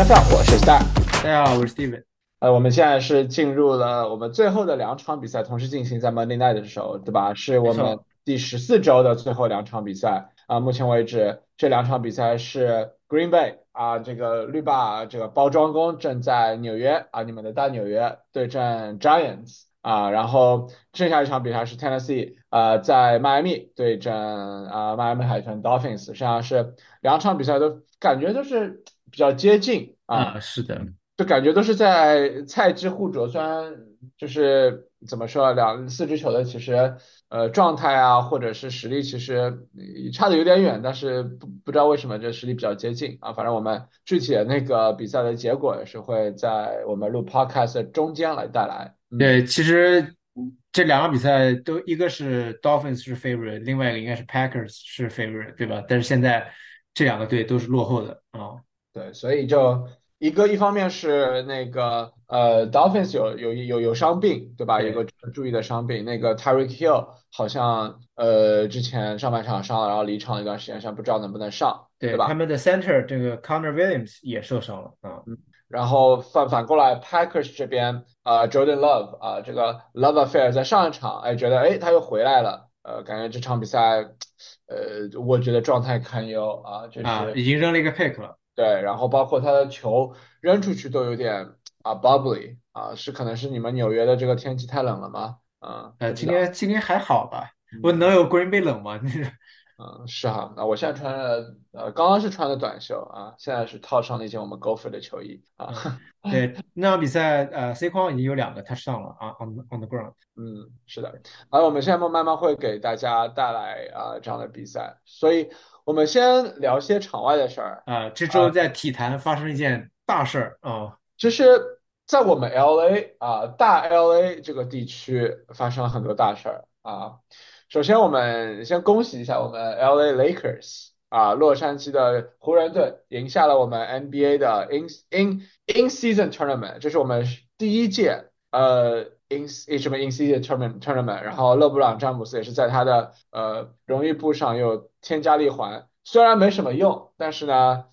NFL，我是 Star。大家好，我是 Steven。呃，我们现在是进入了我们最后的两场比赛，同时进行在 Monday Night 的时候，对吧？是我们第十四周的最后两场比赛啊。目前为止，这两场比赛是 Green Bay 啊，这个绿霸这个包装工正在纽约啊，你们的大纽约对阵 Giants 啊，然后剩下一场比赛是 Tennessee 啊，在迈阿密对阵啊迈阿密海豚 Dolphins，实际上是两场比赛都感觉都是比较接近啊，是的。就感觉都是在菜鸡互啄，虽然就是怎么说，两四支球队其实呃状态啊，或者是实力其实差的有点远，但是不不知道为什么这实力比较接近啊。反正我们具体的那个比赛的结果也是会在我们录 podcast 中间来带来。对，其实这两个比赛都一个是 Dolphins 是 favorite，另外一个应该是 Packers 是 favorite，对吧？但是现在这两个队都是落后的啊。对，所以就。一个一方面是那个呃，Dolphins 有有有有伤病，对吧？有个注意的伤病。那个 Tyreek Hill 好像呃之前上半场伤了，然后离场了一段时间，现在不知道能不能上，对吧？他们的 Center 这个 Connor Williams 也受伤了啊。嗯。然后反反过来，Packers 这边啊，Jordan Love 啊，这个 Love Affair 在上一场哎觉得哎他又回来了，呃感觉这场比赛呃我觉得状态堪忧啊，就是已经扔了一个 pick 了。对，然后包括他的球扔出去都有点啊 bubbly 啊，是可能是你们纽约的这个天气太冷了吗？啊，呃，今天今天还好吧？我能有 Green Bay 冷吗？嗯，是哈，那我现在穿的呃，刚刚是穿的短袖啊，现在是套上了一件我们 Gopher 的球衣啊。对，那场比赛呃，C 框已经有两个他上了啊，on on the ground。嗯，是的，而我们现在慢慢会给大家带来啊这样的比赛，所以。我们先聊些场外的事儿啊。这周在体坛发生一件大事儿啊，就是在我们 L A 啊，大 L A 这个地区发生了很多大事儿啊。首先，我们先恭喜一下我们 L A Lakers 啊，洛杉矶的湖人队赢下了我们 N B A 的 In In In Season Tournament，这是我们第一届呃 In 什么 In Season Tournament Tournament。然后勒布朗詹姆斯也是在他的呃荣誉簿上又。添加了一环，虽然没什么用，但是呢，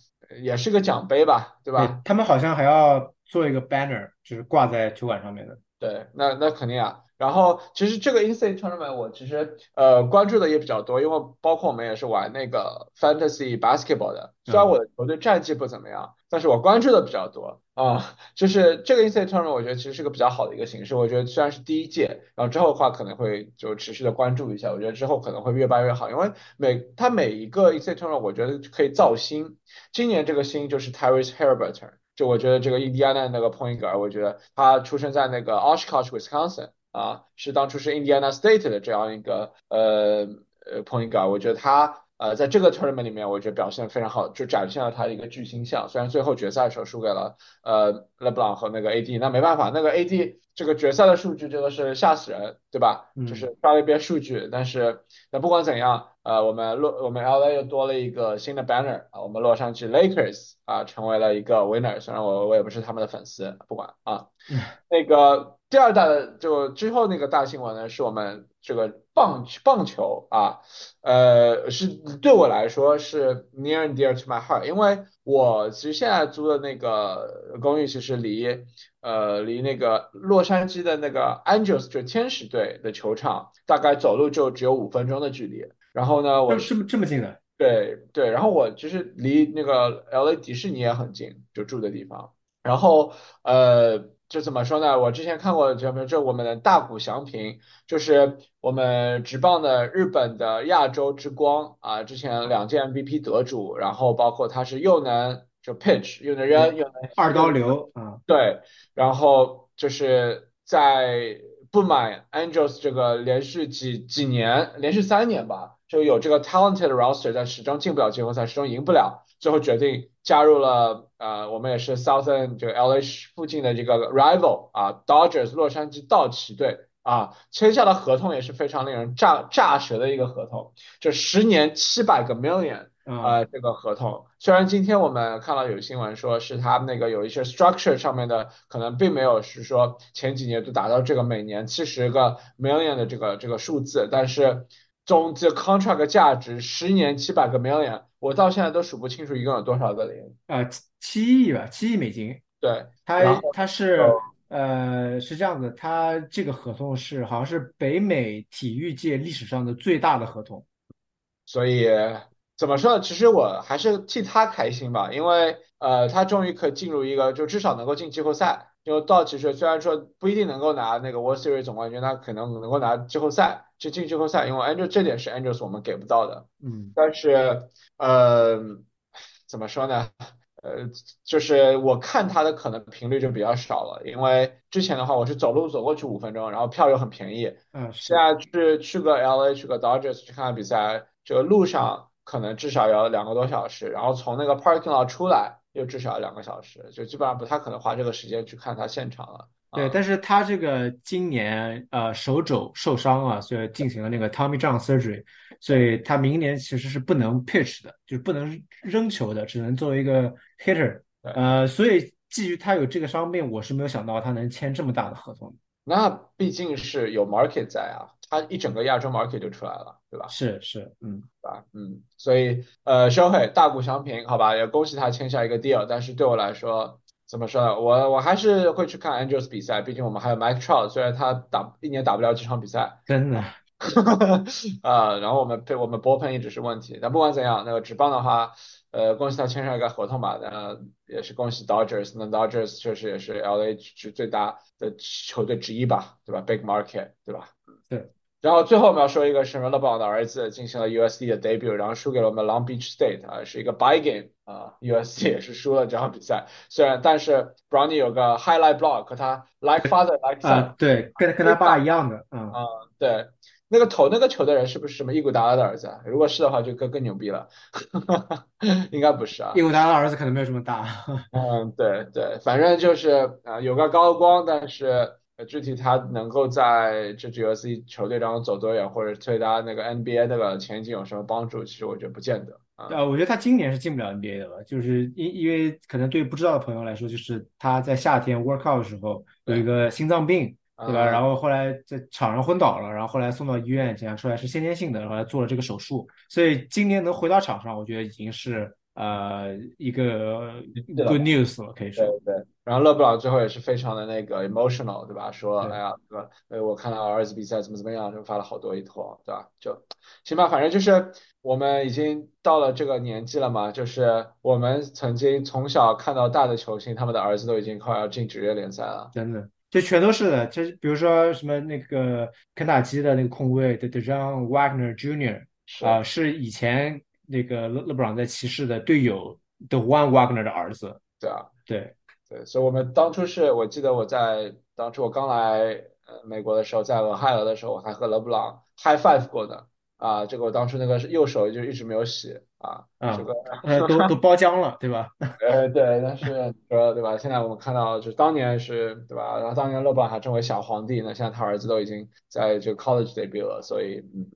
也是个奖杯吧，对吧？他们好像还要做一个 banner，就是挂在球馆上面的。对，那那肯定啊。然后其实这个 inside tournament 我其实呃关注的也比较多，因为包括我们也是玩那个 fantasy basketball 的。虽然我的球队战绩不怎么样，但是我关注的比较多啊。就是这个 inside tournament 我觉得其实是个比较好的一个形式。我觉得虽然是第一届，然后之后的话可能会就持续的关注一下。我觉得之后可能会越办越好，因为每它每一个 inside tournament 我觉得可以造星。今年这个星就是 Tyrese Haliburton，就我觉得这个印第安纳那个 point guard，我觉得他出生在那个 Oshkosh Wisconsin。啊，是当初是 Indiana State 的这样一个呃呃 point guard，我觉得他呃在这个 tournament 里面，我觉得表现非常好，就展现了他的一个巨星相。虽然最后决赛的时候输给了呃 LeBron 和那个 AD，那没办法，那个 AD 这个决赛的数据真的是吓死人，对吧？就是刷了一遍数据，但是那不管怎样，呃，我们洛我们 LA 又多了一个新的 banner 啊，我们洛杉矶 Lakers 啊成为了一个 winner，虽然我我也不是他们的粉丝，不管啊，那个。第二大的就之后那个大新闻呢，是我们这个棒棒球啊，呃，是对我来说是 near and dear to my heart，因为我其实现在租的那个公寓其实离呃离那个洛杉矶的那个 Angels 就天使队的球场大概走路就只有五分钟的距离，然后呢，我这么这么近的，对对，然后我其实离那个 LA 迪士尼也很近，就住的地方，然后呃。就怎么说呢？我之前看过，就比如就我们的大谷翔平，就是我们职棒的日本的亚洲之光啊，之前两届 MVP 得主，然后包括他是又能就 pitch 又能扔又能二刀流啊，对，然后就是在不满 Angels 这个连续几几年，连续三年吧，就有这个 talented roster，但始终进不了季后赛，始终赢不了。最后决定加入了，呃，我们也是 Southern 这个 LA 附近的这个 rival 啊，Dodgers 洛杉矶道奇队啊，签下的合同也是非常令人炸炸舌的一个合同，就十年七百个 million 啊，这个合同。虽然今天我们看到有新闻说是他那个有一些 structure 上面的可能并没有是说前几年都达到这个每年七十个 million 的这个这个数字，但是。总这 contract 价值十年七百个 million，我到现在都数不清楚一共有多少个零。啊，七七亿吧，七亿美金。对，然后它它是呃是这样的，它这个合同是好像是北美体育界历史上的最大的合同。所以怎么说呢？其实我还是替他开心吧，因为呃，他终于可以进入一个，就至少能够进季后赛。因为道奇是虽然说不一定能够拿那个 World Series 总冠军，他可能能够拿季后赛，就进季后赛。因为 Angel 这点是 Angels 我们给不到的。嗯，但是呃，怎么说呢？呃，就是我看他的可能频率就比较少了，因为之前的话我是走路走过去五分钟，然后票又很便宜。嗯，现在去去个 LA 去个 Dodgers 去看比赛，这个路上可能至少要两个多小时，然后从那个 parking lot 出来又至少要两个小时，就基本上不太可能花这个时间去看他现场了。对，啊但是他这个今年呃手肘受伤了，所以进行了那个 Tommy John surgery，所以他明年其实是不能 pitch 的，就是不能扔球的，只能作为一个 hitter。呃，所以基于他有这个伤病，我是没有想到他能签这么大的合同。那毕竟是有 market 在啊，他一整个亚洲 market 就出来了，对吧？是是，嗯，对吧？嗯，所以呃，收回大谷翔平，好吧，也恭喜他签下一个 deal。但是对我来说，怎么说呢？我我还是会去看 Angels 比赛，毕竟我们还有 Mike Trout，虽然他打一年打不了几场比赛，真的。啊，然后我们被我们 bullpen 一直是问题。但不管怎样，那个职棒的话，呃，恭喜他签上一个合同吧。那也是恭喜 Dodgers，那 Dodgers 确实也是 LA 是最大的球队之一吧，对吧？Big market，对吧？对。然后最后我们要说一个是 LeBron 的儿子进行了 USD 的 debut，然后输给了我们 Long Beach State 啊，是一个 bye game 啊，USD 也是输了这场比赛。虽然但是 Brownie 有个 highlight block，和他 like father like son，啊，对，跟跟他爸一样的，嗯，啊，对，那个投那个球的人是不是什么伊古达拉的儿子啊？如果是的话，就更更牛逼了。应该不是啊。伊古达的儿子可能没有这么大。嗯，对对，反正就是啊、有个高光，但是呃具体他能够在这支 USC 球队当中走多远，或者对他那个 NBA 那个前景有什么帮助，其实我觉得不见得啊。呃，我觉得他今年是进不了 NBA 的了，就是因因为可能对不知道的朋友来说，就是他在夏天 workout 的时候有一个心脏病，对吧？啊然后后来在场上昏倒了，然后后来送到医院检查出来是先天性的，然后来做了这个手术，所以今年能回到场上，我觉得已经是呃一个 good news 了，可以说对。对，然后勒布朗最后也是非常的那个 emotional，对吧？说哎呀，对吧？哎，我看到儿子比赛怎么怎么样，就发了好多一坨，对吧？就行吧，反正就是我们已经到了这个年纪了嘛，就是我们曾经从小看到大的球星，他们的儿子都已经快要进职业联赛了。真的，就全都是的。就是比如说什么那个肯塔基的那个控卫的 Dejon Wagner Jr. 是啊、是以前那个勒勒布朗在骑士的队友的 One Wagner 的儿子。对啊，对，对，所以我们当初是我记得我在当初我刚来呃美国的时候，在俄亥俄的时候，我还和勒布朗 high five 过的啊，这个我当初那个是右手就一直没有洗啊，啊这个。呃，都都包浆了，对吧？呃，对，但是说对吧？现在我们看到，就是当年是对吧？然后当年勒布朗还称为小皇帝呢，现在他儿子都已经在这个 college debut 了，所以嗯，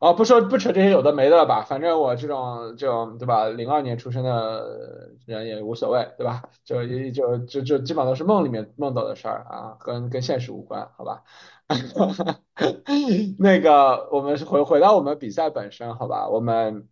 哦，不说不扯这些有的没的了吧，反正我这种这种对吧？零二年出生的人也无所谓，对吧？就就就就基本上都是梦里面梦到的事儿啊，跟跟现实无关，好吧？那个，我们回回到我们比赛本身，好吧？我们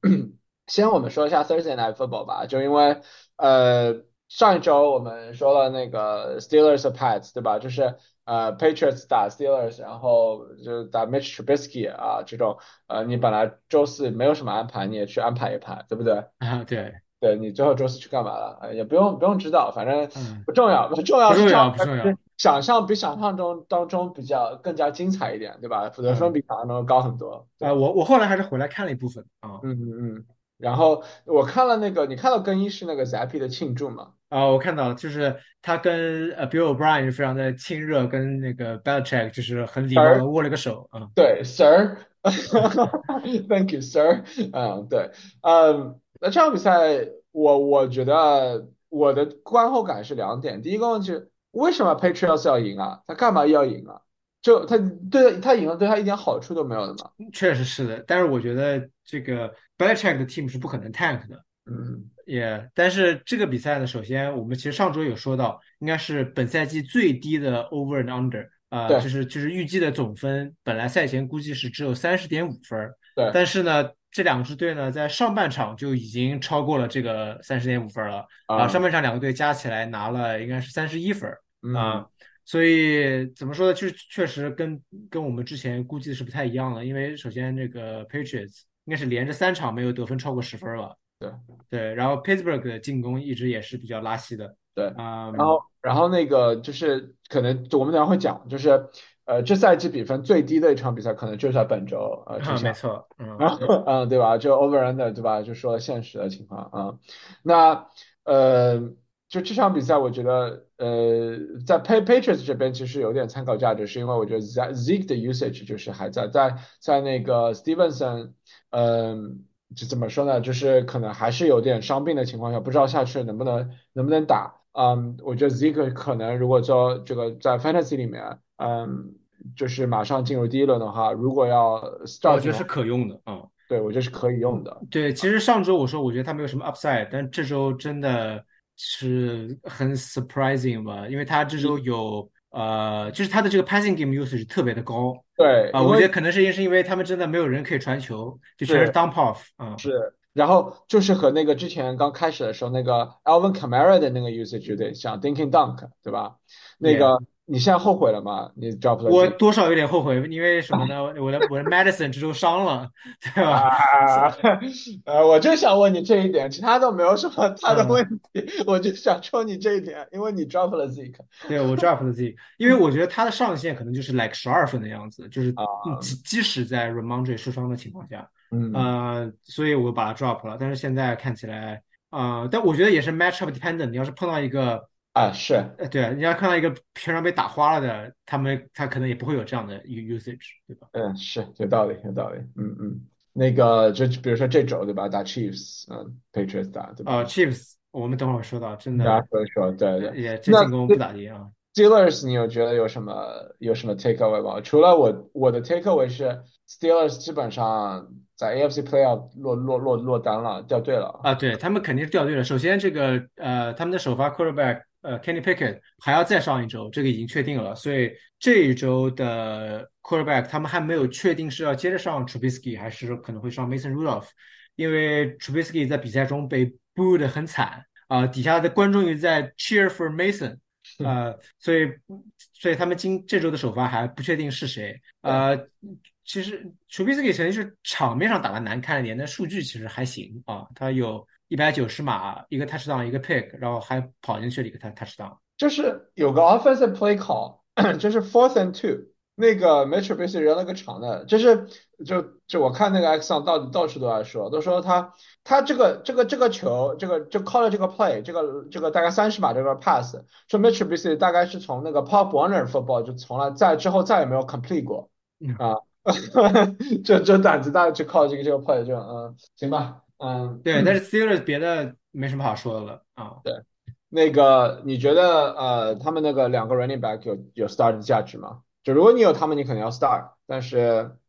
先我们说一下 Thursday Night Football 吧，就因为呃上一周我们说了那个 Steelers-Pats 对吧？就是呃 Patriots 打 Steelers，然后就打 Mitch Trubisky 啊这种呃你本来周四没有什么安排，你也去安排一排，对不对？啊，对，对你最后周四去干嘛了？呃也不用不用知道，反正嗯，不重要，不重要不重要不重要想象比想象中当中比较更加精彩一点，对吧？得分比想象中高很多。对啊，我我后来还是回来看了一部分啊嗯嗯嗯。然后我看了那个，你看到更衣室那个 Zappy 的庆祝吗？啊，我看到了，就是他跟呃 Bill O'Brien 非常的亲热，跟那个 Belichick 就是很礼貌的握了个手啊。对，Sir，Thank you, Sir。嗯，对，嗯，那这场比赛我我觉得我的观后感是两点，第一个问题，为什么 Patriots 要赢啊？他干嘛要赢啊？就他对他赢了，对他一点好处都没有的嘛。确实是的，但是我觉得这个 Belichick 的 team 是不可能 tank 的，嗯，也、但是这个比赛呢，首先我们其实上周有说到，应该是本赛季最低的 over and under，呃，对。就是就是预计的总分，本来赛前估计是只有三十点五分儿，对。但是呢，这两支队呢在上半场就已经超过了这个三十点五分儿了，然后上啊，半场两个队加起来拿了应该是三十一分啊，所以怎么说呢，就是确实跟跟我们之前估计的是不太一样的，因为首先这个 Patriots 应该是连着三场没有得分超过十分儿了，对对，然后 Pittsburgh 的进攻一直也是比较拉稀的，对。然嗯，后，然后那个就是可能我们等下会讲，就是呃，这赛季比分最低的一场比赛，可能就是在本周呃哈，之前。没错，嗯，然后，嗯，对吧？就 over under，对吧？就说现实的情况啊。那呃，就这场比赛，我觉得呃，在 Pay Patriots 这边其实有点参考价值，是因为我觉得 Ze- Zeke 的 usage 就是还在在在那个 Stevenson，嗯、就怎么说呢？就是可能还是有点伤病的情况下，不知道下去能不能能不能打。嗯，我觉得 Zeke 可能如果说这个在 Fantasy 里面，嗯，就是马上进入第一轮的话，如果要 start。我觉得是可用的，嗯。对，我觉得是可以用的。对，其实上周我说我觉得他没有什么 upside，但这周真的是很 surprising 吧，因为他这周有呃，就是他的这个 passing game usage 特别的高对，啊，我觉得可能是因是因为他们真的没有人可以传球，就全是是 dump off 啊，是，然后就是和那个之前刚开始的时候那个 Alvin Kamara 的那个 usage 有点像，Dinking Dunk，对吧？那也个你现在后悔了吗？你 drop 了我多少有点后悔，因为什么呢？我的我的 medicine 这周伤了，对吧？啊，呃，我就想问你这一点，其他都没有什么 大的嗯。问题，我就想抽你这一点，因为你 drop 了 Zeke 对，我 drop 了自己，因为我觉得他的上限可能就是 like 十二分的样子，就是即即使在 Ramondre 受伤的情况下，嗯，呃，所以我把他 drop 了。但是现在看起来，呃，但我觉得也是 matchup dependent。你要是碰到一个，啊是，呃，对，你要看到一个平常被打花了的，他们他可能也不会有这样的 u- usage，对吧？嗯是有道理有道理，嗯嗯，那个就比如说这周对吧，打 Chiefs，嗯，Patriots 打对吧？啊？，Chiefs 我们等会儿说到，真的大家的说一说，对对。也这那进攻不咋地啊。Steelers，你有觉得有什么有什么 takeaway 吗？除了我我的 takeaway 是 Steelers 基本上在 AFC Playoff 落落落落单了，掉队了。啊，对，他们肯定是掉队了。首先，这个呃，他们的首发 quarterback 呃 Kenny Pickett 还要再上一周，这个已经确定了。所以这一周的 quarterback 他们还没有确定是要接着上 Trubisky，还是可能会上 Mason Rudolph，因为 Trubisky 在比赛中被 boo 的很惨啊、底下的观众也在 cheer for Mason，呃，所以所以他们今这周的首发还不确定是谁。呃，其实 Trubisky 肯定是场面上打的难看一点，但数据其实还行啊。他有一百九十码，一个 touchdown，一个 pick，然后还跑进去了一个 touch touchdown。就是有个 offensive play call，就是 fourth and two，那个 Mitch Trubisky 扔了个长的，就是就就我看那个 X 上到到处都在说，都说他他这个这个这个球，这个就 call 了这个 play，这个这个大概三十码这个 pass，说 Mitch Trubisky 大概是从那个 Pop Warner football 就从来在之后再也没有 complete 过嗯啊，就就胆子大去 call 这个这个 play 就嗯行吧，嗯。对，但是 Steelers 别的没什么好说的了啊。对。那个，你觉得呃，他们那个两个 running back 有有 start 的价值吗？就如果你有他们，你肯定要 start，但是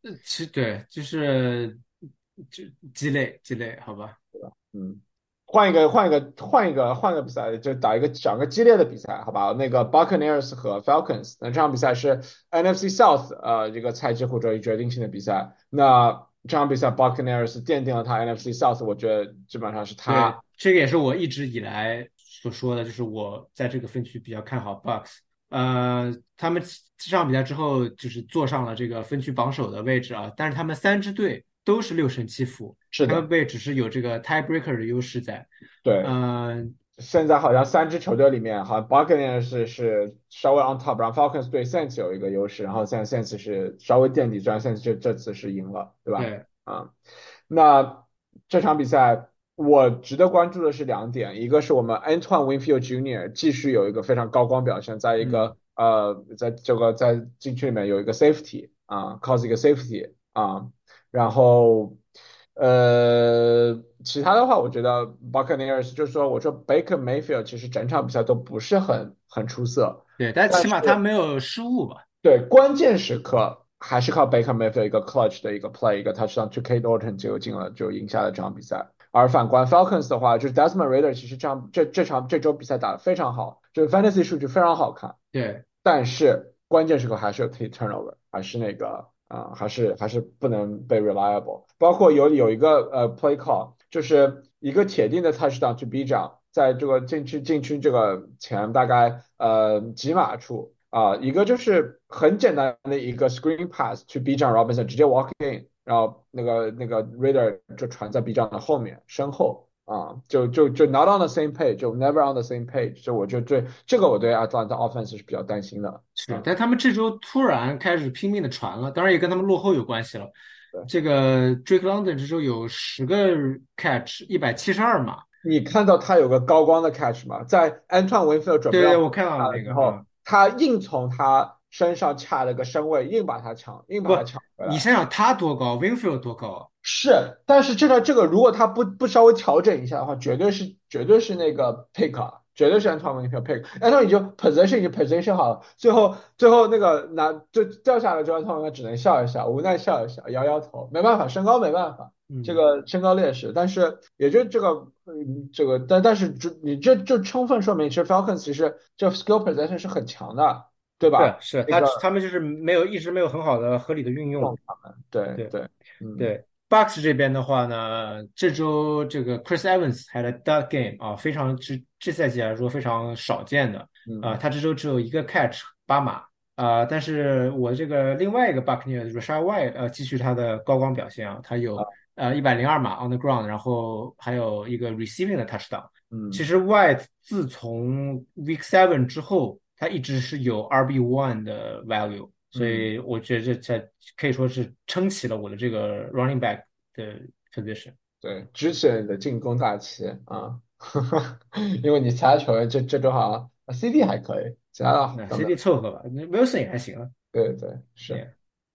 呃其实对，就是就鸡肋鸡肋，好吧。对吧嗯，换一个换一个换一个换个比赛，就打一个讲个激烈的比赛，好吧？那个 Buccaneers 和 Falcons，那这场比赛是 NFC South 呃这个赛季或者决定性的比赛。那这场比赛 Buccaneers 奠定了他 NFC South，我觉得基本上是他，这个也是我一直以来所说的，就是我在这个分区比较看好 Bucks。呃，他们这场比赛之后就是坐上了这个分区榜首的位置啊，但是他们三支队都是六胜七负，是的，他们队只是有这个 tiebreaker 的优势在。对。嗯、现在好像三支球队里面，好像 Buccaneers 是是稍微 on top，然后 Falcons 对 Saints 有一个优势，然后现在 Saints 是稍微垫底，虽然 Saints 这这次是赢了，对吧？对，啊，那这场比赛我值得关注的是两点，一个是我们 Antoine Winfield Jr. 继续有一个非常高光表现，在一个、呃，在这个在禁区里面有一个 safety 啊，cause 一个 safety 啊，然后呃，其他的话，我觉得 Buccaneers 就是说，我说 Baker Mayfield 其实整场比赛都不是很很出色，对，但但起码他没有失误吧？对，关键时刻还是靠 Baker Mayfield 一个 clutch 的一个 play，一个 touchdown to Kate Orton 就进了，就赢下了这场比赛。而反观 Falcons 的话，就是 Desmond Ridder 其实这场这这场这周比赛打得非常好，就是 fantasy 数据非常好看，对，但是关键时刻还是有 take turnover，还是那个啊、还是还是不能被 reliable。包括有有一个呃 play call，就是一个铁定的泰式挡 to B 站，在这个禁区禁区这个前大概呃几码处啊、一个就是很简单的一个 screen pass to B 站 Robinson 直接 walk in，然后那个那个 Reader 就传在 B 站的后面身后。啊，就就就 not on the same page，就 never on the same page，就我就对这个我对 Atlanta offense 是比较担心的。是，但他们这周突然开始拼命的传了，当然也跟他们落后有关系了。这个 Drake London 这周有十个 catch，一百七十二码。你看到他有个高光的 catch 吗？在 Antoine Winfield 准备要对对，我看到了那个。他硬从他身上掐了个身位，硬把他抢，硬把他抢回来。你想想他多高，Winfield 多高？是，但是这个这个，如果他不不稍微调整一下的话，绝对是绝对是那个 pick 啊，绝对是 Antoine Winfield pick。Antoine 已经 position 已经 position 好了，最后最后那个拿就掉下来之后，Antoine 只能笑一笑，无奈笑一笑，摇摇头，没办法，身高没办法。嗯，这个身高劣势，但是也就这个，嗯，这个，但但是这你这就充分说明，其实 Falcons 其实这 skill possession 是很强的，对吧？是是，他那个他们就是没有一直没有很好的合理的运用。用他们，对对对，嗯，对，Bucks 这边的话呢，这周这个 Chris Evans 还了 dud game 啊，非常这这赛季来说非常少见的嗯啊，他这周只有一个 catch 八码啊，但是我这个另外一个 Buccaneers Rashad White 呃继续他的高光表现啊，他有呃一百零二码 on the ground，然后还有一个 receiving 的 touchdown。嗯，其实 White 自从 Week Seven 之后，他一直是有 RB one 的 value，所以我觉得这这可以说是撑起了我的这个 running back 的 position。对，支持了你的进攻大旗啊，因为你其他球员这这周好像 CD 还可以，其他的那等等 CD 凑合吧那，Wilson 也还行啊。对对是。Yeah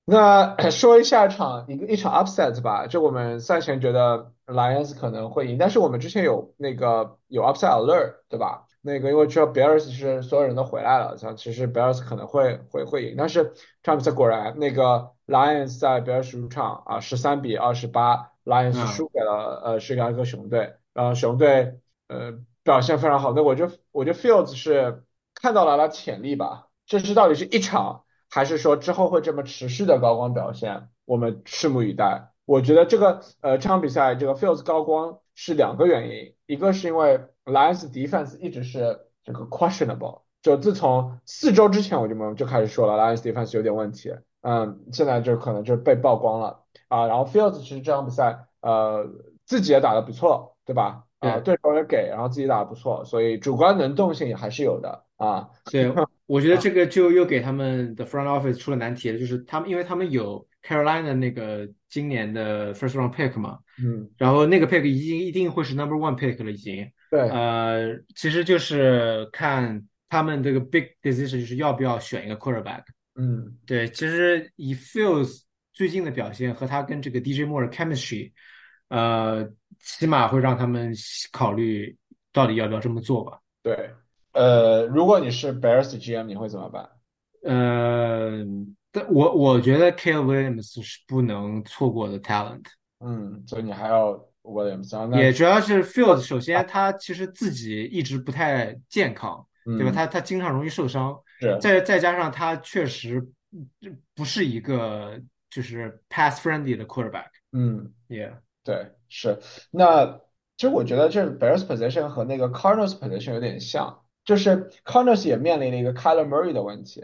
那说一下场一个一场 upset 吧，就我们赛前觉得 Lions 可能会赢，但是我们之前有那个有 upset alert，对吧？那个因为知道 Bears 是所有人都回来了，像其实 Bears 可能会会会赢，但是这场比赛果然那个 Lions 在 Bears 主场啊十三比二十八，Lions 嗯输给了呃芝加哥熊队，然后熊队呃表现非常好，那我就我觉得 Fields 是看到了他潜力吧，这是到底是一场。还是说之后会这么持续的高光表现，我们拭目以待。我觉得这个呃这场比赛这个 Fields 高光是两个原因，一个是因为 Lions defense 一直是这个 questionable，就自从四周之前我就们就开始说了 Lions defense 有点问题，嗯，现在就可能就是被曝光了啊。然后 Fields 其实这场比赛呃自己也打得不错，对吧？啊，对手也给，然后自己打得不错，所以主观能动性也还是有的啊。对，我觉得这 个就又给他们的 front office 出了难题了，就是他们因为他们有 Carolina 那个今年的 first round pick 嘛，嗯，然后那个 pick 已经一定会是 number one pick 了，已经。对，呃，其实就是看他们这个 big decision 就是要不要选一个 quarterback。嗯对，其实以 Fields 最近的表现和他跟这个 DJ Moore 的 chemistry，呃，起码会让他们考虑到底要不要这么做吧。对，呃，如果你是 Bears GM，你会怎么办？呃，但我我觉得 Caleb Williams 是不能错过的 talent，嗯，所以你还要 Williams，也主要是 Fields，首先他其实自己一直不太健康，对吧？嗯他他经常容易受伤，是再再加上他确实嗯不是一个就是 pass friendly 的 quarterback，嗯，yeah。对，是。那其实我觉得这 Bears position 和那个 Cardinals position 有点像，就是 Cardinals 也面临了一个 Kyler Murray 的问题，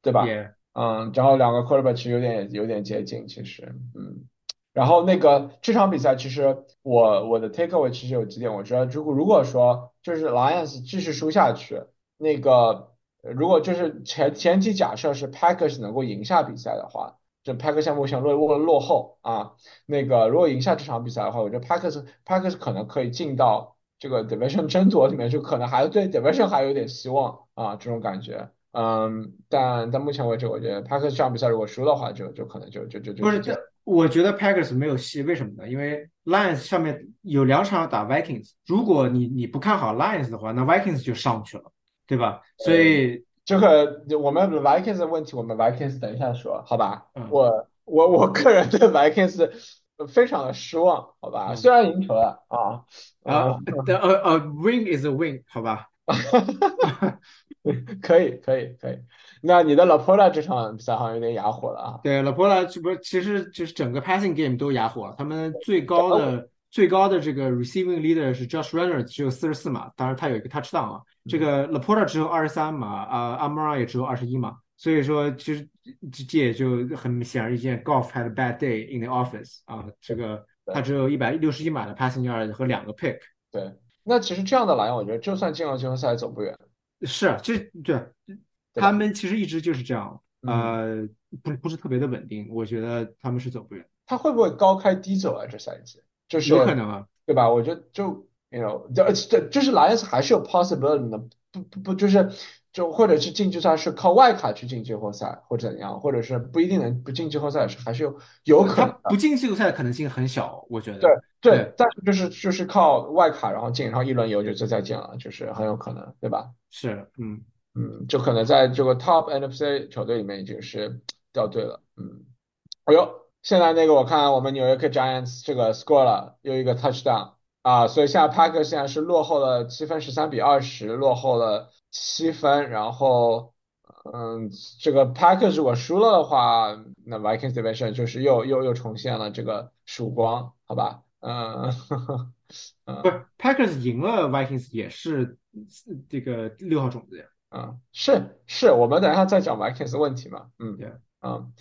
对吧？Yeah，嗯，然后两个 quarterback 其实有点有点接近，其实，嗯，然后那个这场比赛其实我我的 takeaway 其实有几点，我觉得如果如果说就是 Lions 继续输下去，那个如果就是前前提假设是 Packers 能够赢下比赛的话，这 Packers 现在目前落落落后啊，那个如果赢下这场比赛的话，我觉得 Packers Packers 可能可以进到这个 division 争夺里面就，可能还对 division 还有点希望啊，这种感觉。嗯，但但目前为止，我觉得 Packers 这场比赛如果输的话就，就可能就就就就不是我觉得 Packers 没有戏，为什么呢？因为 Lions 上面有两场要打 Vikings，如果你你不看好 Lions 的话，那 Vikings 就上去了，对吧？所以这个我们 Vikings 的问题，我们 Vikings 等一下说，好吧？嗯我我我个人对 Vikings 非常的失望，好吧？嗯虽然赢球了啊，啊啊，呃呃呃 win is a win，好吧？可以可以可以。那你的 Laporta 这场比赛好像有点哑火了啊。对，Laporta 这不其实就是整个 passing game 都哑火了。他们最高的最高的这个 receiving leader 是 Josh Reynolds，只有四十四码，当然他有一个 touchdown 啊。这个 Laporta 只有二十三码，啊 a m a r a 也只有二十一码。所以说，其实这这也就很显而易见，Golf had a bad day in the office 啊。这个他只有一百六十一码的 passing yard 和两个 pick。对，那其实这样的来，我觉得就算进了季后赛，走不远。是，这对他们其实一直就是这样，呃，不不是特别的稳定。我觉得他们是走不远。他会不会高开低走啊？这赛季就是有可能啊，对吧？我觉得就 you know，这这就是 Lions 还是有 possibility 的，不不不就是。就或者是进季后赛是靠外卡去进季后赛，或者怎样，或者是不一定能不进季后赛是还是有有可能不进季后赛的可能性很小，我觉得。对对，但是就是就是靠外卡然后进，然后一轮游就就再见了，就是很有可能，对吧？是，嗯嗯，就可能在这个 top NFC 球队里面已经是掉队了，嗯。哎呦，现在那个我看我们纽约客 Giants 这个 score 了又一个 touchdown 啊，所以现在 Packers 现在是落后了七分，十三比二十落后了。七分，然后，嗯，这个 Packers 如果输了的话，那 Vikings division 就是又又又重现了这个曙光，好吧？嗯，不是 Packers 赢了 Vikings 也是这个六号种子呀。嗯，是是，我们等一下再讲 Vikings 问题嘛。嗯，对，嗯，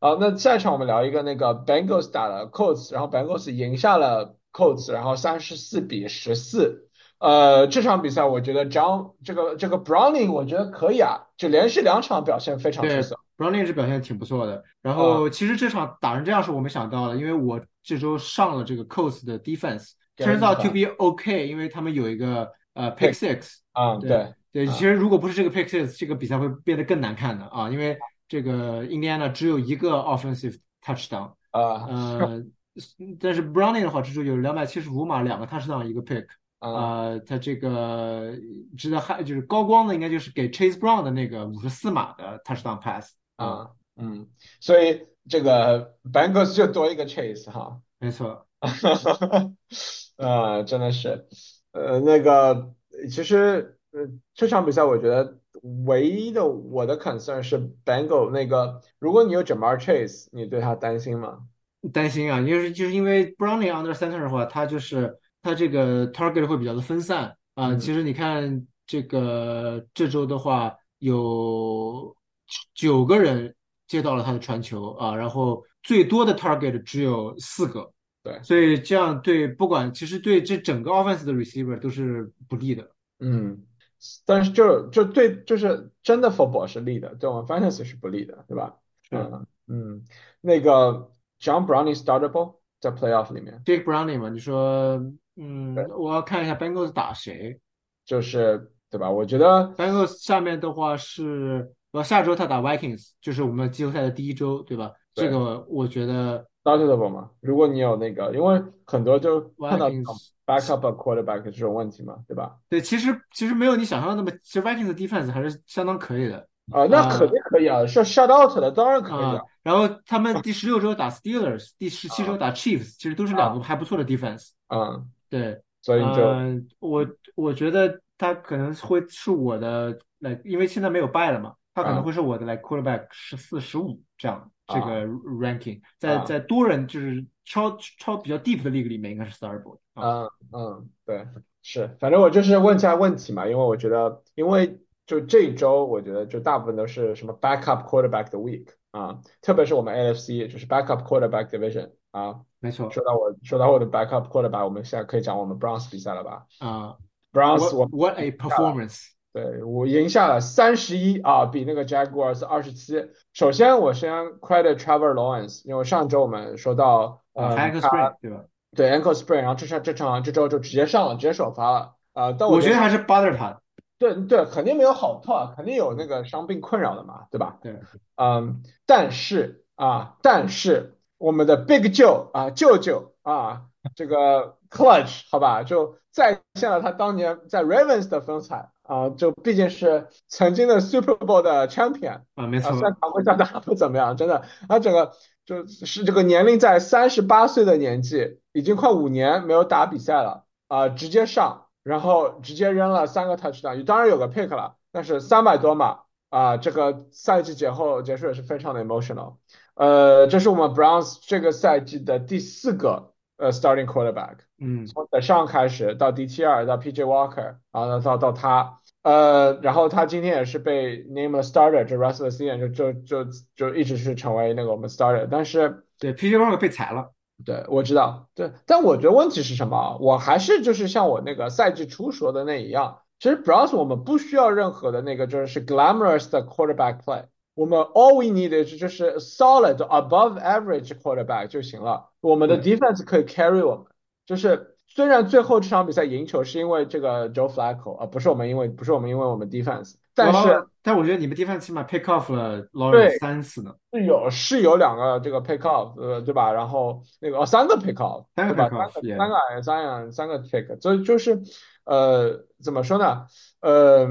好，那下一场我们聊一个那个 Bengals 打了 Colts，然后 Bengals 赢下了 Colts，然后三十四比十四。呃，这场比赛我觉得 John 这个这个 Browning 我觉得可以啊，就连续两场表现非常出色。Browning 是表现挺不错的。然后其实这场打成这样是我没想到的，因为我这周上了这个 Coast 的 Defense，turns out to be OK，因为他们有一个呃 Pick Six。啊，对对，其实如果不是这个 Pick Six，这个比赛会变得更难看的啊，因为这个 Indiana 只有一个 Offensive Touchdown。啊。呃，但是 Browning 的话，这周有两百七十五码，两个 Touchdown，一个 Pick。呃，他这个值得还就是高光的，应该就是给 Chase Brown 的那个五十四码的 touchdown pass 啊，嗯，所以这个 Bengals 就多一个 Chase 哈，没错，啊，真的是，呃，那个其实呃这场比赛我觉得唯一的我的 concern 是 Bengal 那个，如果你有 Jamar Chase，你对他担心吗？担心啊，就是就是因为 Browning under center 的话，他就是。它这个 target 会比较的分散啊，其实你看这个这周的话，有九个人接到了他的传球啊，然后最多的 target 只有四个，对，所以这样对不管其实对这整个 offense 的 receiver 都是不利的，嗯，但是就就对就是真的 football 是利的，对我们 fantasy 是不利的，对吧？嗯嗯，那个 John Browning startable 在 playoff 里面，Dick Browning 嘛，你说。嗯，我要看一下 Bengals 打谁，就是对吧？我觉得 Bengals 下面的话是，呃，下周他打 Vikings，就是我们季后赛的第一周，对吧？这个我觉得 startable 嘛。如果你有那个，因为很多就碰到 backup quarterback 这种问题嘛，对吧？对，其实其实没有你想象那么，其实 Vikings 的 defense 还是相当可以的。啊，那肯定可以啊，是 shut out 的，当然可以啊。然后他们第十六周打 Steelers，第十七周打 Chiefs，其实都是两个还不错的 defense。嗯。对，所以就我我觉得他可能会是我的来，因为现在没有败了嘛，他可能会是我的来 quarterback 十四十五这样这个 ranking，在在多人就是超超比较 deep 的 league 里面应该是 starboard。嗯嗯，对，是，反正我就是问一下问题嘛，因为我觉得，因为就这一周，我觉得就大部分都是什么 backup quarterback 的 week 啊，特别是我们 AFC 就是 backup quarterback division 啊。没错，说到我说到我的 backup quarterback，我们现在可以讲我们 Browns 比赛了吧？啊，Browns 我 What a performance！对我赢下了三十一啊，比那个 Jaguars 二十七。首先我先 credit Trevor Lawrence，因为上周我们说到呃他对吧？对 ankle sprain，然后这场这场这周就直接上了，直接首发了啊。但我觉得还是 bother 他。对对，肯定没有好透，肯定有那个伤病困扰的嘛，对吧？对，嗯，但是啊，但是。我们的 Big Joe 啊，舅舅啊，这个 Clutch 好吧，就再现了他当年在 Ravens 的风采啊，就毕竟是曾经的 Super Bowl 的 Champion 啊，没错，虽然常规赛打不怎么样，真的，他整个就是这个年龄在三十八岁的年纪，已经快五年没有打比赛了啊，直接上，然后直接扔了三个 Touchdown，当然有个 Pick 了，但是三百多码啊，这个赛季结后结束也是非常的 emotional。呃，这是我们 Browns 这个赛季的第四个呃 starting quarterback，嗯，从德尚开始到 DTR 到 PJ Walker，然后到到他，呃，然后他今天也是被 named starter，这 rest of the season 就就就就一直是成为那个我们 starter，但是对，PJ Walker 被裁了。对，我知道，对，但我觉得问题是什么？我还是就是像我那个赛季初说的那一样，其实 Browns 我们不需要任何的那个就是 glamorous 的 quarterback play，我们 all we need 就是 solid above average quarterback 就行了，我们的 defense 可以 carry 我们，就是虽然最后这场比赛赢球是因为这个 Joe Flacco 啊，不是我们因为不是我们因为我们 defense，但是但我觉得你们 defense 起码 pick off 了 Lawrence 三次呢。是有是有两个这个 pick off，呃，对吧？然后那个哦，三个 pick off，三个 pick off，三个三个三三个 pick，所以就是呃，怎么说呢？呃，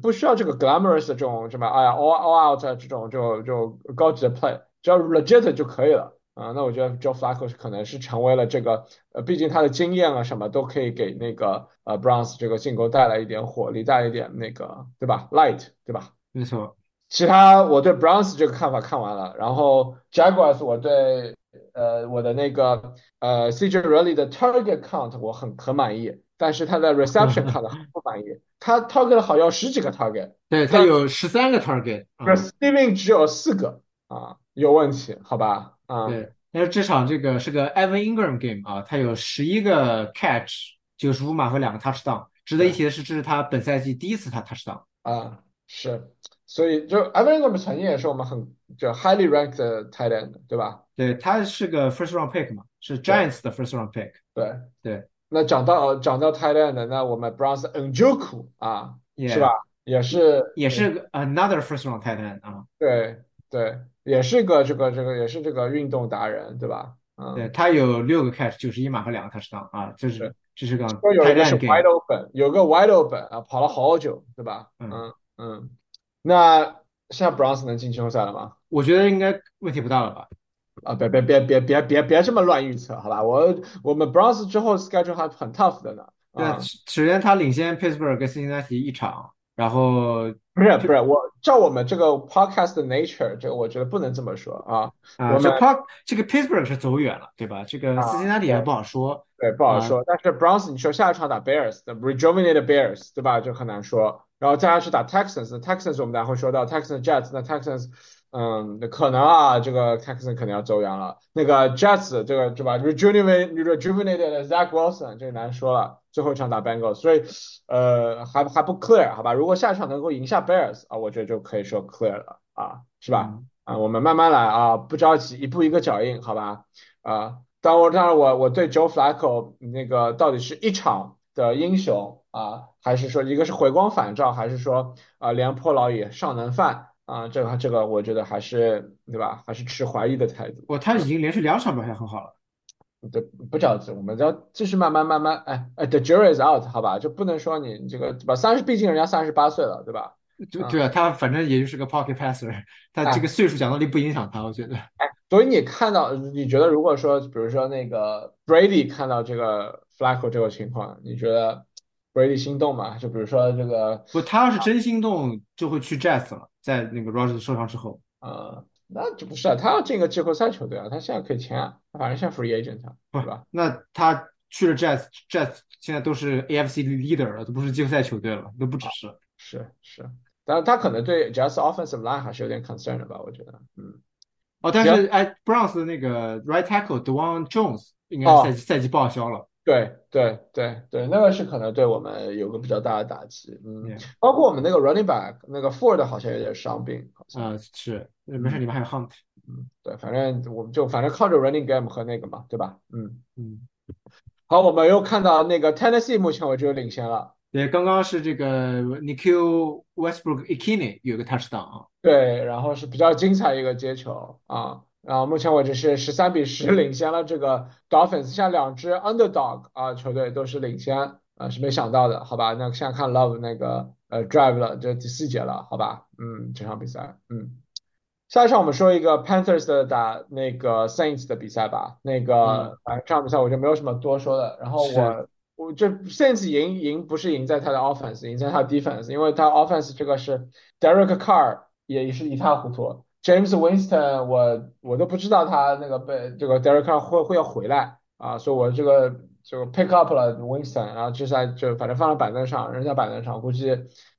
不需要这个 glamorous 这种什么，哎呀，all all out 这种就就高级的 play，只要 legit 就可以了啊。那我觉得 Joe Flacco 可能是成为了这个，呃，毕竟他的经验啊什么都可以给那个呃 Browns 这个进攻带来一点火力，带来一点那个，对吧？light，对吧？没错。其他我对 Browns 这个看法看完了，然后 Jaguars 我对呃我的那个呃 CJ Really 的 target count 我很很满意，但是他的 reception count 很不满意，他 target 好像十几个 target，对他有十三个 target，可 Steven 只有四个啊，有问题，好吧？啊，对，但是这场这个是个 Evan Ingram game 啊，他有十一个 catch，九十五码和两个 touchdown，值得一提的是，这是他本赛季第一次他 touchdown 啊，是。所以就 Evan Ingram 曾经也是我们很就 highly ranked 的 tight end，对吧？对，他是个 first round pick 嘛，是 Giants 的 first round pick。对对。那讲到讲到 Thailand 那我们 Browns Njoku 啊，是吧？也是也是 another first round tight end 啊。对对，也是个这个这个也是这个运动达人，对吧？嗯。对他有六个 catch，九十一码和两个 touchdown 啊，这是这是个 tight end wide open，有个 wide open 啊，跑了好久，对吧？嗯嗯。那现在 Browns 能进季后赛了吗？我觉得应该问题不大了吧。啊，别别别别别别别这么乱预测，好吧？我我们 Browns 之后 schedule 还很 tough 的呢。对，首先他领先 Pittsburgh 跟 Cincinnati 一场，然后不是不是我照我们这个 podcast 的 nature，这个我觉得不能这么说啊。啊，这 Park 这个 Pittsburgh 是走远了，对吧？这个 Cincinnati 还不好说。对，不好说。但是 Browns 你说下一场打 Bears，rejuvenated Bears，对吧？就很难说。然后再下去打 Texans，Texans 我们待会说到 Texans Jets，那 Texans，嗯，可能啊，这个 Texans 可能要走远了。那个 Jets 这个是吧，rejuvenated rejuvenated Zach Wilson 这个难说了。最后一场打 Bengals，所以呃还还不 clear 好吧？如果下一场能够赢下 Bears 啊，我觉得就可以说 clear 了啊，是吧？啊，我们慢慢来啊，不着急，一步一个脚印，好吧？啊，当我当然我我对 Joe Flacco 那个到底是一场的英雄。啊，还是说一个是回光返照，还是说啊廉颇老矣尚能饭啊？这个这个，我觉得还是对吧？还是持怀疑的态度。我他已经连续两场表现很好了。对，不着急，我们要继续慢慢慢慢。哎哎，The jury is out，好吧？就不能说你这个对吧？三十，毕竟人家三十八岁了，对吧？对对啊，他反正也就是个 pocket passer，他这个岁数讲道理不影响他，我觉得。哎，所以你看到，你觉得如果说，比如说那个 Brady 看到这个 Flacco 这个情况，你觉得？Brady 心动嘛？就比如说这个，不，他要是真心动，就会去 Jazz 了。在那个 Rogers 受伤之后，呃，那就不是啊，他要进个季后赛球队啊，他现在可以签啊，反正现在 free agent，对吧？那他去了 Jazz，Jazz 现在都是 AFC leader 了，都不是季后赛球队了，都不只是。是是，但是他可能对 Jets offensive line 还是有点 concern 的吧？我觉得，嗯。哦，但是哎，Browns 的那个 right tackle Dwayne Jones 应该赛季赛季报销了。对对对对，那个是可能对我们有个比较大的打击，嗯，包括我们那个 running back 那个 Ford 好像有点伤病，好像是，没事，你们还有 Hunt，嗯，对，反正我们就反正靠着 running game 和那个嘛，对吧？嗯嗯，好，我们又看到那个 Tennessee 目前为止领先了，对，刚刚是这个 Nikhil Westbrook Ikini 有个 touchdown 啊，对，然后是比较精彩一个接球啊。然后目前为止是十三比十领先了这个 Dolphins，像两支 underdog 啊球队都是领先啊，是没想到的，好吧？那现在看 Love 那个呃 drive 了，这第四节了，好吧？嗯，这场比赛，嗯，下一场我们说一个 Panthers 的打那个 Saints 的比赛吧，那个反正这场比赛我就没有什么多说的。然后我我这 Saints 赢赢不是赢在他的 offense，赢在他的 defense，因为他 offense 这个是 Derek Carr 也是一塌糊涂，James Winston 我我都不知道他那个被这个 Derek 会会要回来啊，所以我这个就 pick up 了 Winston，然后接下来就反正放在板凳上，扔在板凳上，估计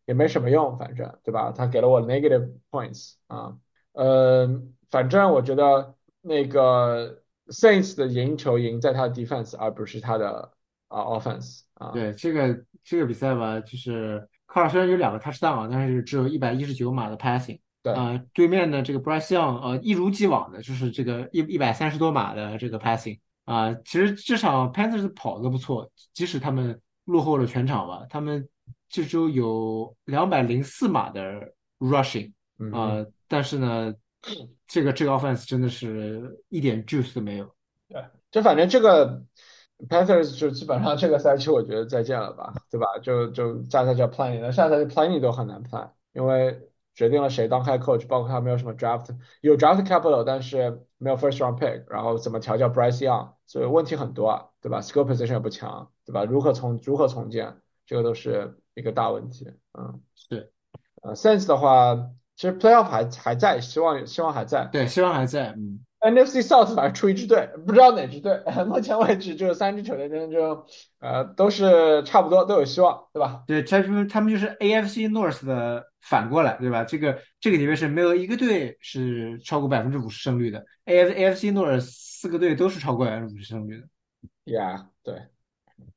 也没什么用，反正对吧？他给了我 negative points 啊，呃，反正我觉得那个 Saints 的赢球赢在他的 defense，而不是他的。啊，offense 啊，对这个这个比赛吧，就是科尔虽然有两个 touchdown，但是只有一百一十九码的 passing。对啊，对面的这个 Bryce Young，呃，一如既往的就是这个一一百三十多码的这个 passing。啊，其实这场 Panthers 跑的不错，即使他们落后了全场吧，他们这周有两百零四码的 rushing。啊，但是呢，这个这个 offense 真的是一点 juice 都没有。对，就反正这个。Panthers 就基本上这个赛季我觉得再见了吧，对吧？就就下赛季 planning，那下赛季 planning 都很难 plan，因为决定了谁当 head coach，包括他没有什么 draft，有 draft capital，但是没有 first round pick，然后怎么调教 Bryce Young，所以问题很多啊，对吧？skill position 也不强，对吧？如何重如何重建，这个都是一个大问题。嗯，是。呃，Sense 的话，其实 playoff 还还在，希望希望还在。对，希望还在。嗯。NFC South 反正出一支队，不知道哪支队。目前为止，就是三支球队当中，呃，都是差不多，都有希望，对吧？对，他们他们就是 AFC North 的反过来，对吧？这个这个里面是没有一个队是超过百分之五十胜率的，AF AFC North 四个队都是超过百分之五十胜率的。Yeah，对。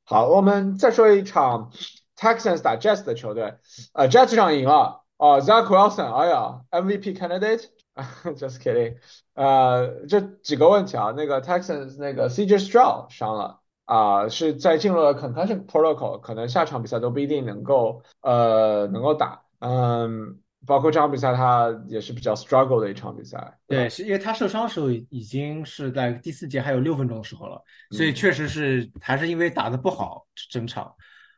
好，我们再说一场 Texans 打 Jets 的球队，呃，Jets 这场赢了，哦，Zach Wilson，哎呀，MVP candidate。Just kidding，呃，这几个问题啊，那个 Texans 那个 CJ Stroud 伤了啊，是在进入了 concussion protocol，可能下场比赛都不一定能够呃能够打，嗯，包括这场比赛他也是比较 struggle 的一场比赛。对，是因为他受伤的时候已经是在第四节还有六分钟的时候了，所以确实是还是因为打的不好整场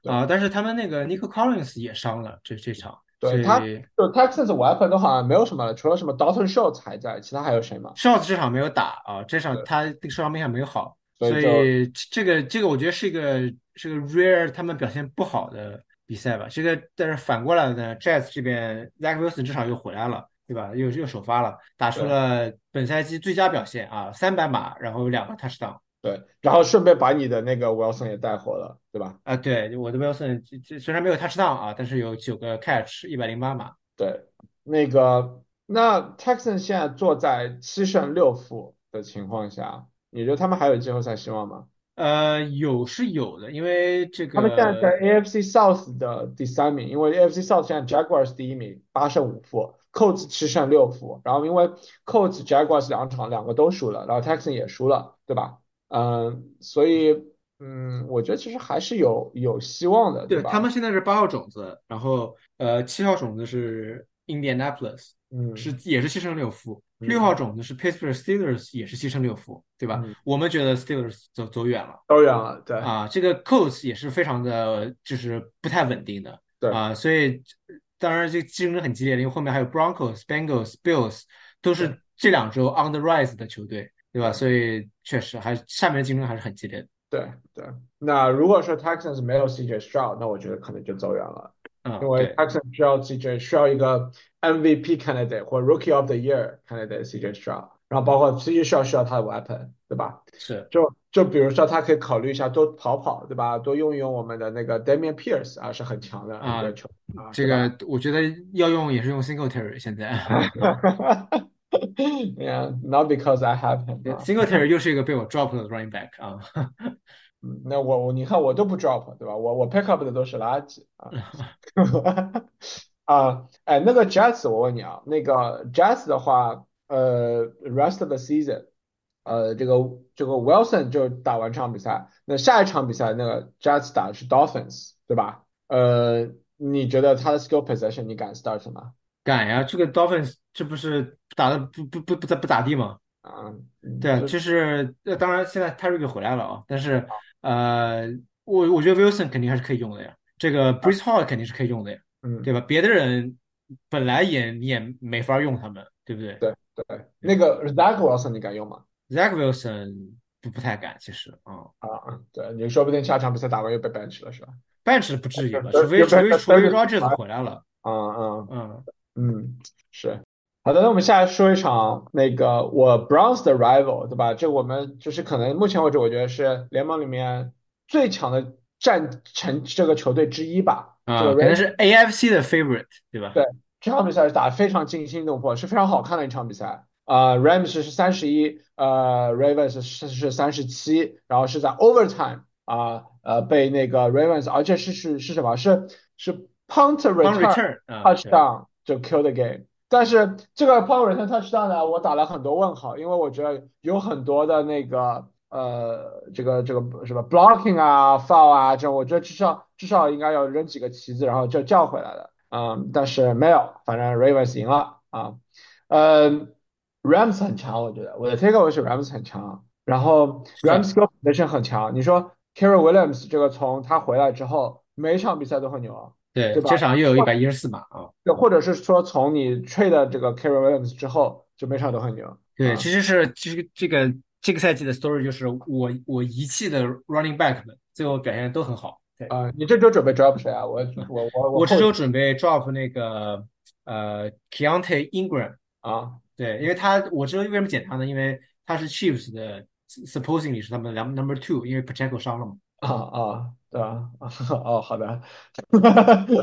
啊，但是他们那个 Nick Collins 也伤了这这场。对他，就 Texans weapon 都好像没有什么了，除了什么 Dalton Schultz 还在，其他还有谁吗？Schultz 这场没有打啊，这场他这个受伤病还没有好，所以这个这个我觉得是一个是个 rare 他们表现不好的比赛吧。这个但是反过来呢，Jazz 这边 Zach Wilson 这场又回来了，对吧？又又首发了，打出了本赛季最佳表现啊，三百码，然后两个 touchdown。对，然后顺便把你的那个 Wilson 也带火了，对吧？啊，对，我的 Wilson 虽然没有 touchdown 啊，但是有九个 catch，一百零八码。对，那个那 Texan 现在坐在七胜六负的情况下，你觉得他们还有季后赛希望吗？呃，有是有的，因为这个他们现在在 AFC South 的第三名，因为 AFC South 现在 Jaguars 第一名，八胜五负，Colts 七胜六负，然后因为 Colts Jaguars 两场两个都输了，然后 Texan 也输了，对吧？嗯，所以嗯，我觉得其实还是有有希望的，对吧？他们现在是八号种子，然后呃七号种子是 Indianapolis，嗯，是也是七胜六负，六号种子是 Pittsburgh Steelers，也是七胜六负，对吧？我们觉得 Steelers 走走远了，走远了，对啊，这个 Colts 也是非常的就是不太稳定的，对啊，所以当然这竞争很激烈，因为后面还有 Broncos、Bengals、Bills 都是这两周 on the rise 的球队。对吧？所以确实还下面的竞争还是很激烈的。对对，那如果说 Texans 没有 CJ Stroud，那我觉得可能就走远了。嗯，因为 Texans 需要 CJ 需要一个 MVP candidate 或 Rookie of the Year candidate CJ Stroud，然后包括 CJ 需要需要他的 weapon，对吧？是，就就比如说他可以考虑一下多跑跑，对吧？多用一用我们的那个 Damian Pierce 啊，是很强的啊球啊。这个我觉得要用也是用 single Terry 现在。Yeah, not because I have him. Singletary 又是一个被我 drop 的 running back 啊。嗯，那我我你看我都不 drop 对吧？我我 pick up 的都是垃圾啊。啊，哎，那个 Jets 我问你啊，那个 Jets 的话，呃，rest of the season，呃，这个这个 Wilson 就打完这场比赛，那下一场比赛那个 Jets 打的是 Dolphins，对吧？呃，你觉得他的 skill possession 你敢 start 吗？敢呀，这个 Dolphins 这不是打的不不不不咋不咋地吗？啊，对啊，就是呃，当然现在 Terry 回来了啊，但是呃，我我觉得 Wilson 肯定还是可以用的呀，这个 Brees Hall 肯定是可以用的呀，嗯，对吧？别的人本来也你也没法用他们，对不对？对对，那个 Zach Wilson 你敢用吗？Zach Wilson 不不太敢，其实啊啊嗯，对你说不定下场比赛打完又被 bench 了是吧？bench 不至于吧，除非除非除非 Rogers 回来了，嗯嗯嗯，嗯，是。好的，那我们下来说一场那个我 Browns 的 rival，对吧？这我们就是可能目前为止我觉得是联盟里面最强的战成这个球队之一吧。啊，这个可能是 AFC 的 favorite，对吧？对这场比赛是打得非常惊心动魄，是非常好看的一场比赛。呃，Rams 是三十一，呃，Ravens 是是三十七，然后是在 overtime 啊、呃，被那个 Ravens，而且是是是什么？是是 punt On return return 啊，对 touchdown 就 kill the game。但是这个 Power Return Touchdown 呢，我打了很多问号，因为我觉得有很多的那个呃，这个这个什么 blocking 啊、foul 啊这种，我觉得至少至少应该要扔几个旗子，然后就叫回来的。嗯，但是没有，反正 Ravens 赢了啊。呃，Rams 很强，我觉得我的 takeaway 是 Rams 很强，然后 Rams skill position 很强。你说 Kerry Williams 这个从他回来之后，每场比赛都很牛啊。对，对吧这场又有一百一十四码啊。对或者是说从你 trade 这个 Kerry Williams 之后，就每场都很牛。对，啊其实是其实这个这个赛季的 story 就是我我遗弃的 running back 们最后表现都很好。对，啊、你这周准备 drop 谁啊？我 我我我这周准备 drop 那个呃 Keontae Ingram，啊对，因为他我这周为什么捡他呢？因为他是 Chiefs 的，supposingly 是他们的 number two，因为 Pacheco 伤了嘛。啊啊，对吧，哦，好的，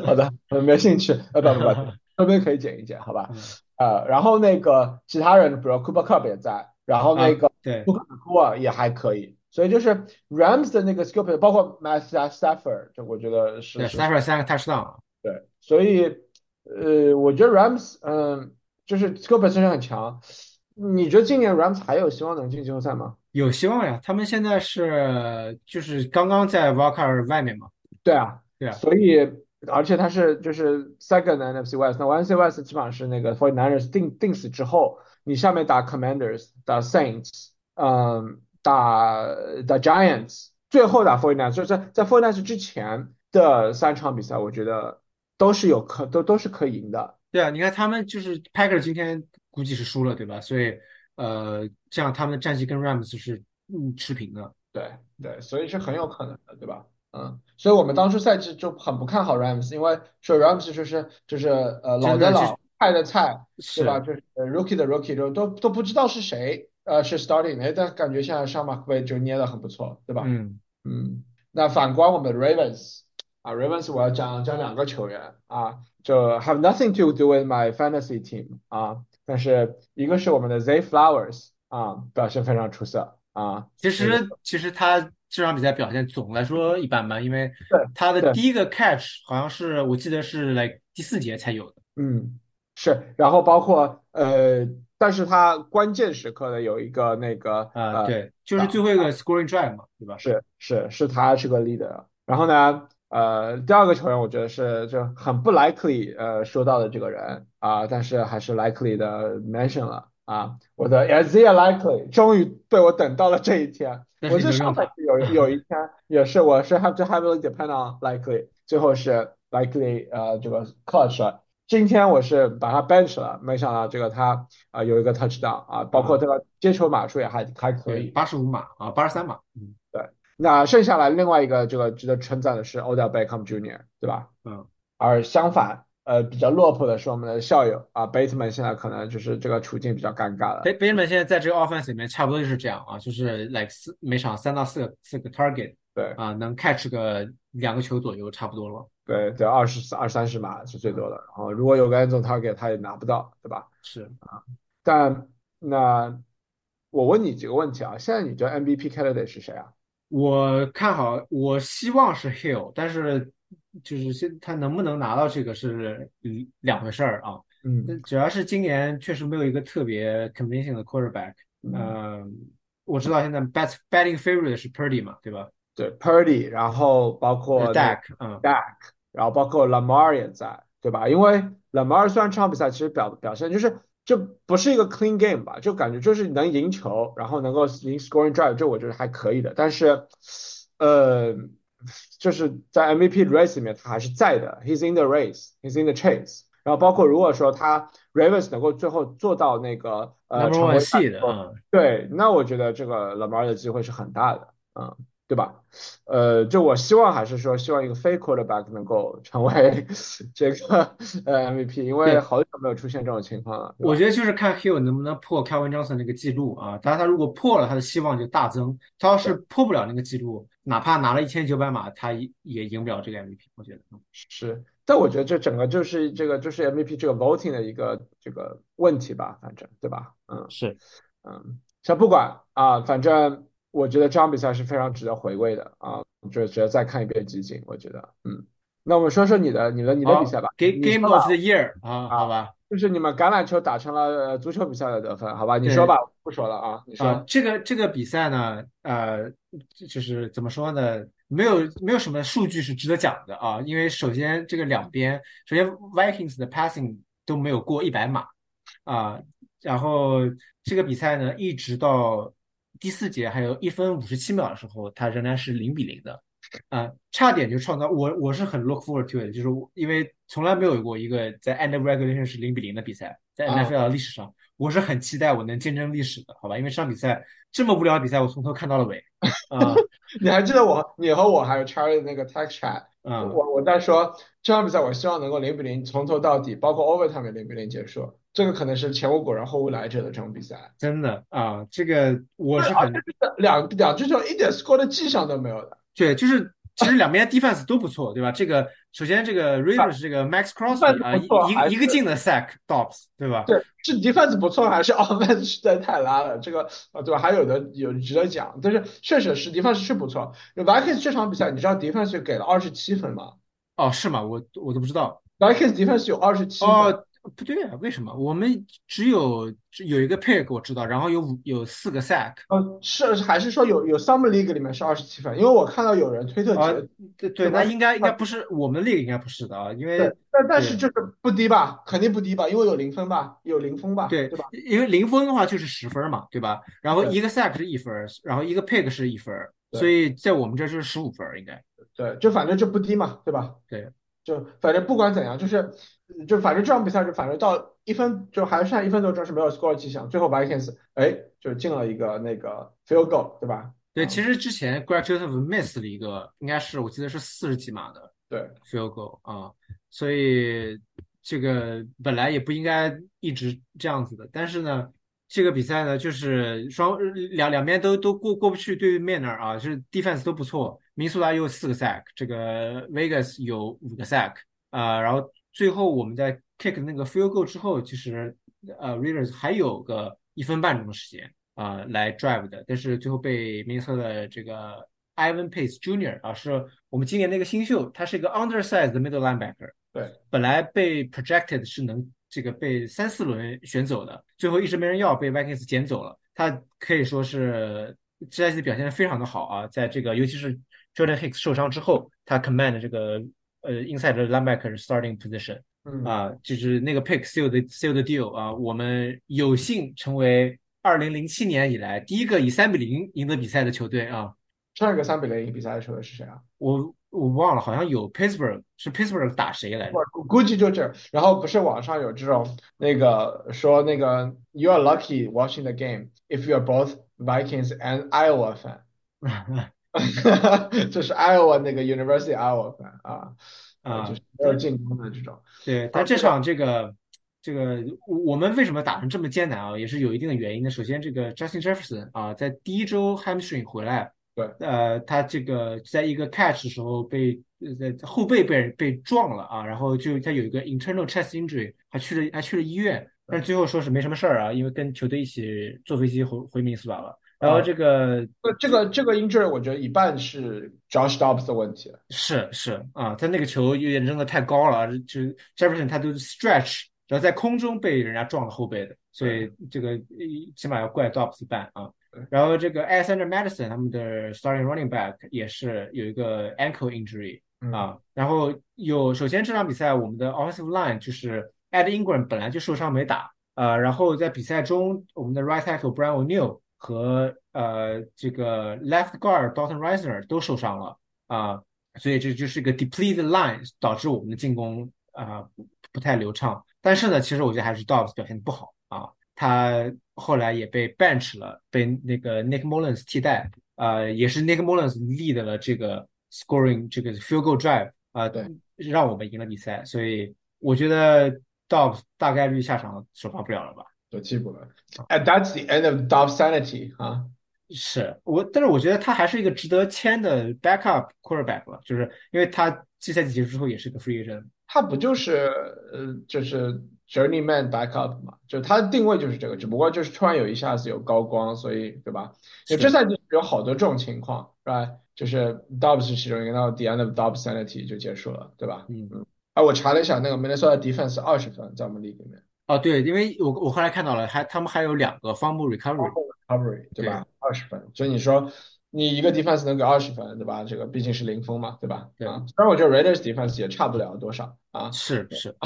好的，呃没兴趣，呃，不不不，后面可以剪一剪，好吧？嗯呃，然后那个其他人，比如 Cooper Cup 也在，然后那个啊对布克库尔也还可以，所以就是 Rams 的那个 skill player，包括 Matt Stafford，这我觉得是对是，Stafford 三个 touchdown 啊。对，所以呃，我觉得 Rams 嗯，就是 skill position 很强。你觉得今年 Rams 还有希望能进季后赛吗？有希望呀，他们现在是就是刚刚在 Wildcard 外面嘛。对啊，对啊所以而且他是就是 second NFC West，那 NFC West 基本上是那个 f o r t n i n e r s 定定死之后，你下面打 Commanders，打 Saints，嗯，打打 Giants，最后打 49ers，就是在在 49ers 之前的三场比赛，我觉得都是有可都都是可以赢的。对啊，你看他们就是 Packer 今天估计是输了，对吧？所以呃，这样他们的战绩跟 Rams 是嗯持平的。对对，所以是很有可能的，对吧？嗯，所以我们当初赛季就很不看好 Rams，因为说 Rams 就是就是呃老的老，菜的菜，是对吧？就是 rookie 的 rookie 就都都不知道是谁，呃，是 starting，哎，但感觉现在上马克贝就捏得很不错，对吧？嗯，嗯，那反观我们的 Ravens 啊，Ravens 我要讲讲两个球员啊，就 have nothing to do with my fantasy team 啊，但是一个是我们的 Zay Flowers 啊，表现非常出色啊，其实其实他这场比赛表现总来说一般般，因为他的第一个 catch 好像是我记得是来第四节才有的。嗯，是，然后包括呃，但是他关键时刻的有一个那个啊，呃，对，就是最后一个 scoring drive 嘛，对吧？是是是他是个 leader。然后呢，呃，第二个球员我觉得是就很不 likely 呃说到的这个人啊，但是还是 likely 的 mention 了啊，我的 Isaiah likely 终于被我等到了这一天。我是上你没用他赛季有有一天也是我是 have to heavily depend on likely，最后是 likely 呃这个 clutch 了。今天我是把他 bench 了，没想到这个他啊、呃有一个 touchdown 啊，包括这个接球码数也还还可以。八十五码啊，八十三码。嗯那剩下来另外一个这个值得称赞的是 Odell Beckham Jr.，对吧？嗯，而相反，呃，比较落魄的是我们的校友啊，Bateman 现在可能就是这个处境比较尴尬了。Bateman 现在在这个 offense 里面差不多就是这样啊，就是 like 四每场三到四个四个 target 对啊，能 catch 个两个球左右，差不多了。对对，二十二三十码是最多的。然后如果有个 end zone target，他也拿不到，对吧？是啊，但那我问你几个问题啊，现在你觉得 MVP candidate 是谁啊？我看好，我希望是 Hill，但是就是现他能不能拿到这个是嗯两回事儿啊。嗯主要是今年确实没有一个特别 convincing 的 quarterback。嗯，嗯，我知道现在 bet betting favorite 是 Purdy 嘛，对吧？对，Purdy，然后包括那 Dak，嗯，Dak，然后包括 Lamar 也在，对吧？因为 Lamar 虽然这场比赛其实表表现就是就不是一个 clean game 吧，就感觉就是能赢球，然后能够赢 scoring drive，这我觉得还可以的。但是，呃，就是在 MVP race 里面他还是在的，he's in the race，he's in the chase。然后包括如果说他 Ravens 能够最后做到那个呃成为系的，对，那我觉得这个 Lamar 的机会是很大的，嗯。对吧？呃，就我希望还是说，希望一个非 quarterback 能够成为 这个呃 MVP，因为，好久没有出现这种情况了，我觉得就是看 Hill 能不能破 Calvin Johnson 那个记录啊。当然，他如果破了，他的希望就大增。他要是，破不了那个记录，哪怕拿了一千九百码，他也也赢不了这个 MVP。我觉得，嗯是，但我觉得这整个就是这个就是 MVP 这个 voting 的一个这个问题吧，反正对吧？嗯是嗯，先不管啊，反正我觉得这场比赛是非常值得回味的啊，就值得再看一遍集锦，我觉得，嗯，那我们说说你的你的你的比赛吧，，Game Game of the Year 啊，啊，好吧。就是你们橄榄球打成了呃足球比赛的得分，好吧？你说，吧，不说了啊，你啊，说。这个这个比赛呢，呃，就是怎么说呢？没有没有什么数据是值得讲的啊，因为首先这个两边，首先 Vikings 的 passing 都没有过一百码啊，然后这个比赛呢，一直到第四节还有一分五十七秒的时候，他仍然是零比零的。啊，差点就创造我我是很 look forward to it，就是我因为从来没有过一个在 end of regulation 是零比零的比赛，在 NFL 历史上，我是很期待我能见证历史的，好吧？因为这场比赛这么无聊的比赛，我从头看到了尾，啊 你还记得我，你和我还有 Charlie 的那个 text chat，我啊，我我在说这场比赛，我希望能够零比零从头到底，包括 overtime 也零比零结束，这个可能是前无古人后无来者的这种比赛。真的啊，这个我，是很两两支球一点 score 的迹象都没有的，对，就是其实两边 defense 都不错，对吧？这个首先这个 Rivers 这个 Max Crosby 啊，一一一个劲的 sack Dobbs，对吧？对，是 defense 不错，还是 offense 实在太拉了，这个呃对吧？还有的有值得讲，但是确实是 defense 是不错。Vikings 这场比赛，你知道 defense 给了二十七分吗哦，是吗？我我都不知道。？Vikings defense 有二十七分。哦，不对啊，为什么？我们只有只有一个 pick 我知道，然后有五有四个 sack。呃，是还是说有有 Summer League 里面是二十七分？因为我看到有人推特啊，对对，那应该应该不是我们 league 应该不是的啊，因为，但但是对就是不低吧，肯定不低吧，因为有零分吧，有零封吧，对，对吧？因为零分的话就是十分嘛，对吧？然后一个 sack 是一分，然后一个 pick 是一分，所以在我们这就是十五分应该。对，就反正就不低嘛，对吧？对，就反正不管怎样，就是就反正这场比赛就反正到一分就还剩下一分多钟是没有 score 迹象，最后 Vikings 哎就进了一个那个 field goal，对吧？对，啊，其实之前 Greg Joseph miss 了一个，应该是我记得是四十几码的对 field goal 啊，所以这个本来也不应该一直这样子的。但是呢，这个比赛呢，就是双两两边都都过过不去对面那儿啊，就是 defense 都不错。明苏达有四个 sack，这个 Vegas 有五个 sack 啊，然后最后我们在 kick 那个 field goal 之后，其实呃 Rivers 还有个一分半钟的时间。啊、来 drive 的，但是最后被明尼特的这个 Ivan Pace Jr. 啊，是我们今年的一个新秀，他是一个 undersized 的 middle linebacker，对本来被 projected 是能这个被三四轮选走的，最后一直没人要，被 Vikings 捡走了。他可以说是这赛季表现的非常的好啊，在这个尤其是 Jordan Hicks 受伤之后，他 command 这个呃 inside linebacker starting position 嗯，啊，就是那个 pick seal 的 seal 的 deal 啊，我们有幸成为二零零七年以来第一个以三比零赢得比赛的球队啊。上一个三比零赢比赛的球队是谁啊？我我忘了，好像有 Pittsburgh 是 Pittsburgh 打谁来着？我估计就这，然后不是网上有这种那个说那个 you are lucky watching the game if you are both Vikings and Iowa fan， 这是 Iowa 那个 University Iowa 啊，呃，就啊，是没有进攻的这种。对，但这场这个这个我们为什么打成这么艰难啊？也是有一定的原因的。首先，这个 Justin Jefferson 啊，在第一周 hamstring 回来，对呃，他这个在一个 catch 的时候被呃在后背被人被撞了啊，然后就他有一个 internal chest injury，还去了还去了医院，但是最后说是没什么事儿啊，因为跟球队一起坐飞机回回明尼苏达了。然后啊，这个这这个这个 injury 我觉得一半是 Josh Dobbs 的问题，是是啊，他那个球有点扔的太高了，就 Jefferson 他都 stretch，然后在空中被人家撞了后背的，所以这个呃起码要怪 Dobbs 一半啊。然后这个 Alexander Madison 他们的 starting running back 也是有一个 ankle injury 嗯啊，然后有首先这场比赛我们的 offensive line 就是 Ed Ingram 本来就受伤没打，呃，然后在比赛中我们的 right tackle Brian O'Neill 和呃这个 left guard Dalton Risner 都受伤了啊，所以这就是一个 depleted line 导致我们的进攻啊不不太流畅。但是呢，其实我觉得还是 Dobbs 表现的不好啊，他后来也被 bench 了，被那个 Nick Mullins 替代。呃，也是 Nick Mullins lead 了这个 scoring 这个 field goal drive 啊、对让我们赢了比赛，所以我觉得 Dobbs 大概率下场首发不了了吧。就替补了。And that's the end of Dobbs sanity 啊。是我，但是我觉得他还是一个值得签的 backup quarterback 了，就是因为他季赛季结束之后也是个 free agent。他不就是呃就是 journeyman backup 嘛？就他的定位就是这个，只不过就是突然有一下子有高光，所以对吧？就这赛季有好多这种情况，是吧？就是 Dobbs 是其中一个，到 the end of Dobbs sanity 就结束了，对吧？嗯嗯。啊，我查了一下，那个 Minnesota defense 二十分在我们 league 里面哦，对，因为我我后来看到了，还他们还有两个 fumble recovery。recovery 对吧？二十分，所以你说你一个 defense 能给二十分，对吧？这个毕竟是零封嘛，对吧？对啊，虽然我觉得 Raiders defense 也差不了多少啊。是是，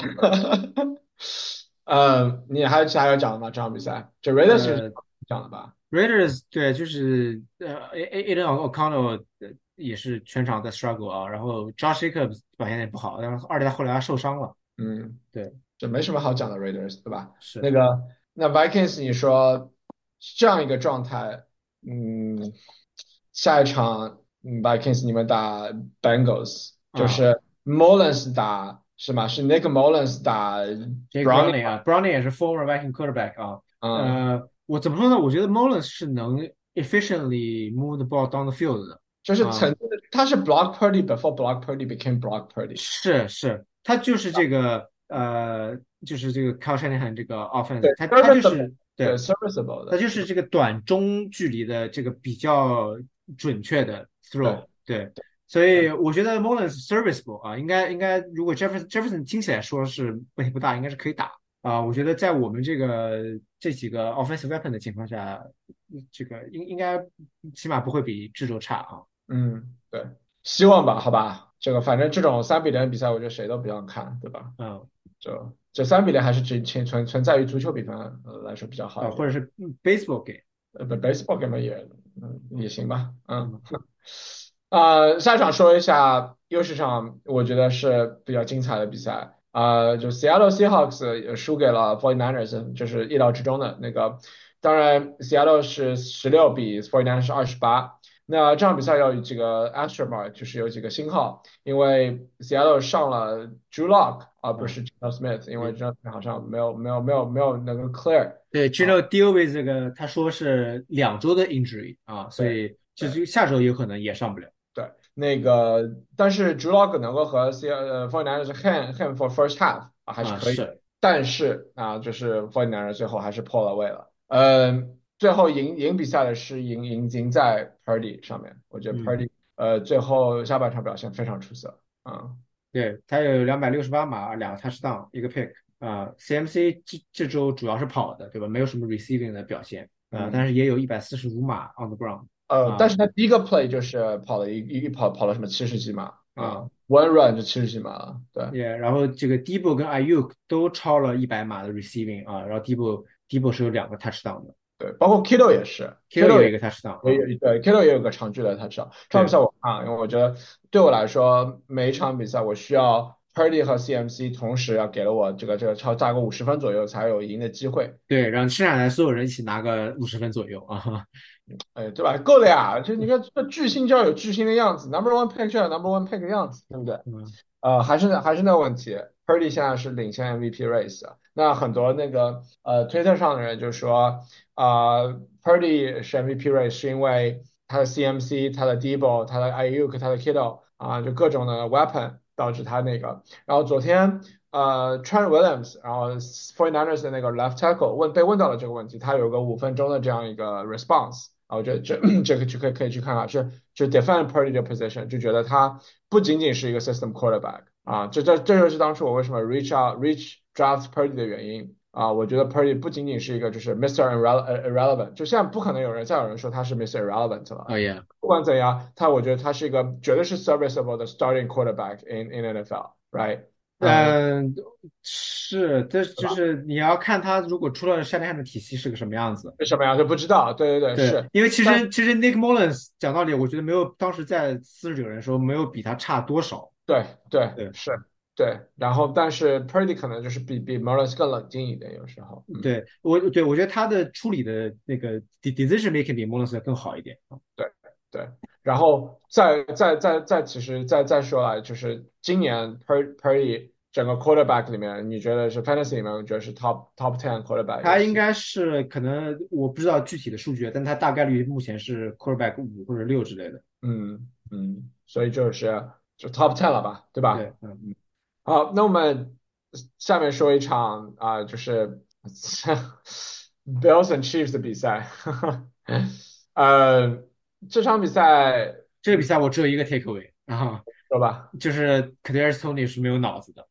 呃，你还有其他要讲的吗？这场比赛，这 Raiders 讲了吧？Raiders 对，就是呃，A A Aiden O'Connell 呃也是全场在 struggle 啊，然后 Josh Jacobs 表现也不好，但是而且他后来他受伤了，嗯，对，这没什么好讲的 Raiders，对吧？是那个那 Vikings，你说这样一个状态，嗯，下一场嗯 Vikings 你们打 Bengals，就啊是 Mullins 打是吗？是 Nick Mullins 打 Browning Browning 啊，Browning 也是 former Viking quarterback 啊，嗯，呃，我怎么说呢？我觉得 Mullins 是能 efficiently move the ball down the field 的，就是啊曾经的他是 Block Purdy before Block Purdy became Block Purdy，是是，他就是这个呃，就是这个 Kyle Shanahan 这个 offense，对他他就是对对，serviceable 的，它就是这个短中距离的这个比较准确的 throw，对，所以我觉得 Mullins serviceable 啊，应该应该，如果 Jefferson Jefferson 听起来说是问题不大，应该是可以打啊。我觉得在我们这个这几个 offensive weapon 的情况下，这个应应该起码不会比智州差啊。嗯，对，希望吧，好吧，这个反正这种三比零比赛，我觉得谁都不想看，对吧？嗯就这三比零还是只存存存在于足球比分呃来说比较好啊，或者是嗯 baseball game，呃不 baseball game 也嗯也行吧，嗯，呃 下一场说一下优势场，我觉得是比较精彩的比赛，啊，就 Seattle Seahawks 输给了 Forty Niners，就是意料之中的那个，当然 Seattle 是十六比 Forty Niners 是二十八。那这场比赛有几个 asterisk mark，就是有几个星号，因为 Seattle 上了 Drew Lock 而不是 Geno Smith，因为 Geno Smith 好像没有没有没有没有那个 clear。对 g i n o deal with 这个，他说是两周的 injury 啊，所以就是下周有可能也上不了。对，那个但是 Drew Lock 能够和 C 呃 49ers hand hand for first half 啊还是啊可以，是但是啊就是 49ers 最后还是破了位了，嗯，最后赢赢比赛的是赢赢赢在 Purdy 上面，我觉得嗯。Purdy 呃最后下半场表现非常出色，啊。对，他有两百六十八码，两个 touchdown，一个 pick 啊、CMC 这这周主要是跑的，对吧？没有什么 receiving 的表现。啊、嗯。但是也有一百四十五码 on the ground 呃啊，但是他第一个 play 就是跑了一一一跑跑了什么七十几码。啊啊，one run 就七十几码了，对，也然后这个 Debo 跟 Ayuk 都超了一百码的 receiving 啊，然后 Debo Debo 是有两个 touchdown 的对，包括 Kittle 也是，Kittle 有一个 touchdown 也对 Kittle 也有个长距离的 touchdown。这场比赛我看，因为我觉得对我来说，每一场比赛我需要 Purdy 和 CMC 同时要给了我这个这个超大个五十分左右才有赢的机会，对，让剩下来所有人一起拿个五十分左右啊，哎，对吧？够了呀！就你看这巨星就要有巨星的样子，Number one pick 就要有 Number one pick 的样子，对不对？嗯呃，还是那还是那个问题，Purdy 现在是领先 MVP race 啊。那很多那个呃推特上的人就说，啊、p u r d y 是 MVP race 是因为他的 CMC、他的 Debo、他的 IUK、他的 Kittle 啊、就各种的 weapon 导致他那个。然后昨天呃 Trent Williams，然后 49ers 的那个 left tackle 问被问到了这个问题，他有个五分钟的这样一个 response。啊，我觉得这这个就可以可以去看看，是就 defend Purdy 的 position，就觉得他不仅仅是一个 system quarterback 啊，这这这就是当初我为什么 reach out reach draft Purdy 的原因啊，我觉得 Purdy 不仅仅是一个就是 Mr. irrele irrelevant，就现在不可能有人再有人说他是 Mr. irrelevant 了，哦耶，不管怎样，他我觉得他是一个绝对是 serviceable 的 starting quarterback in in NFL，right？嗯，是，这就是你要看他如果出了 Shanahan 的体系是个什么样子。是什么样就不知道，对对对，对是，因为其实其实 Nick Mullins 讲道理，我觉得没有当时在四十九人的时候没有比他差多少。对对对是，对，然后但是 Purdy 可能就是比比 Morris 更冷静一点，有时候，嗯对我对我觉得他的处理的那个 de- decision making 比 Mullins 更好一点。对对，然后再再再再，其实再再说来，就是今年 Per Purdy 整个 quarterback 里面，你觉得是 fantasy 里面，你觉得是 top top ten quarterback？他应该是可能我不知道具体的数据，但他大概率目前是 quarterback 五或者六之类的。嗯嗯，所以就是就 top ten 了吧，对吧？对，嗯嗯。好，那我们下面说一场啊，就是 Bills and Chiefs 的比赛。呃，这场比赛，这个比赛我只有一个 takeaway，然后说吧，就是 Kadarius Toney 是没有脑子的，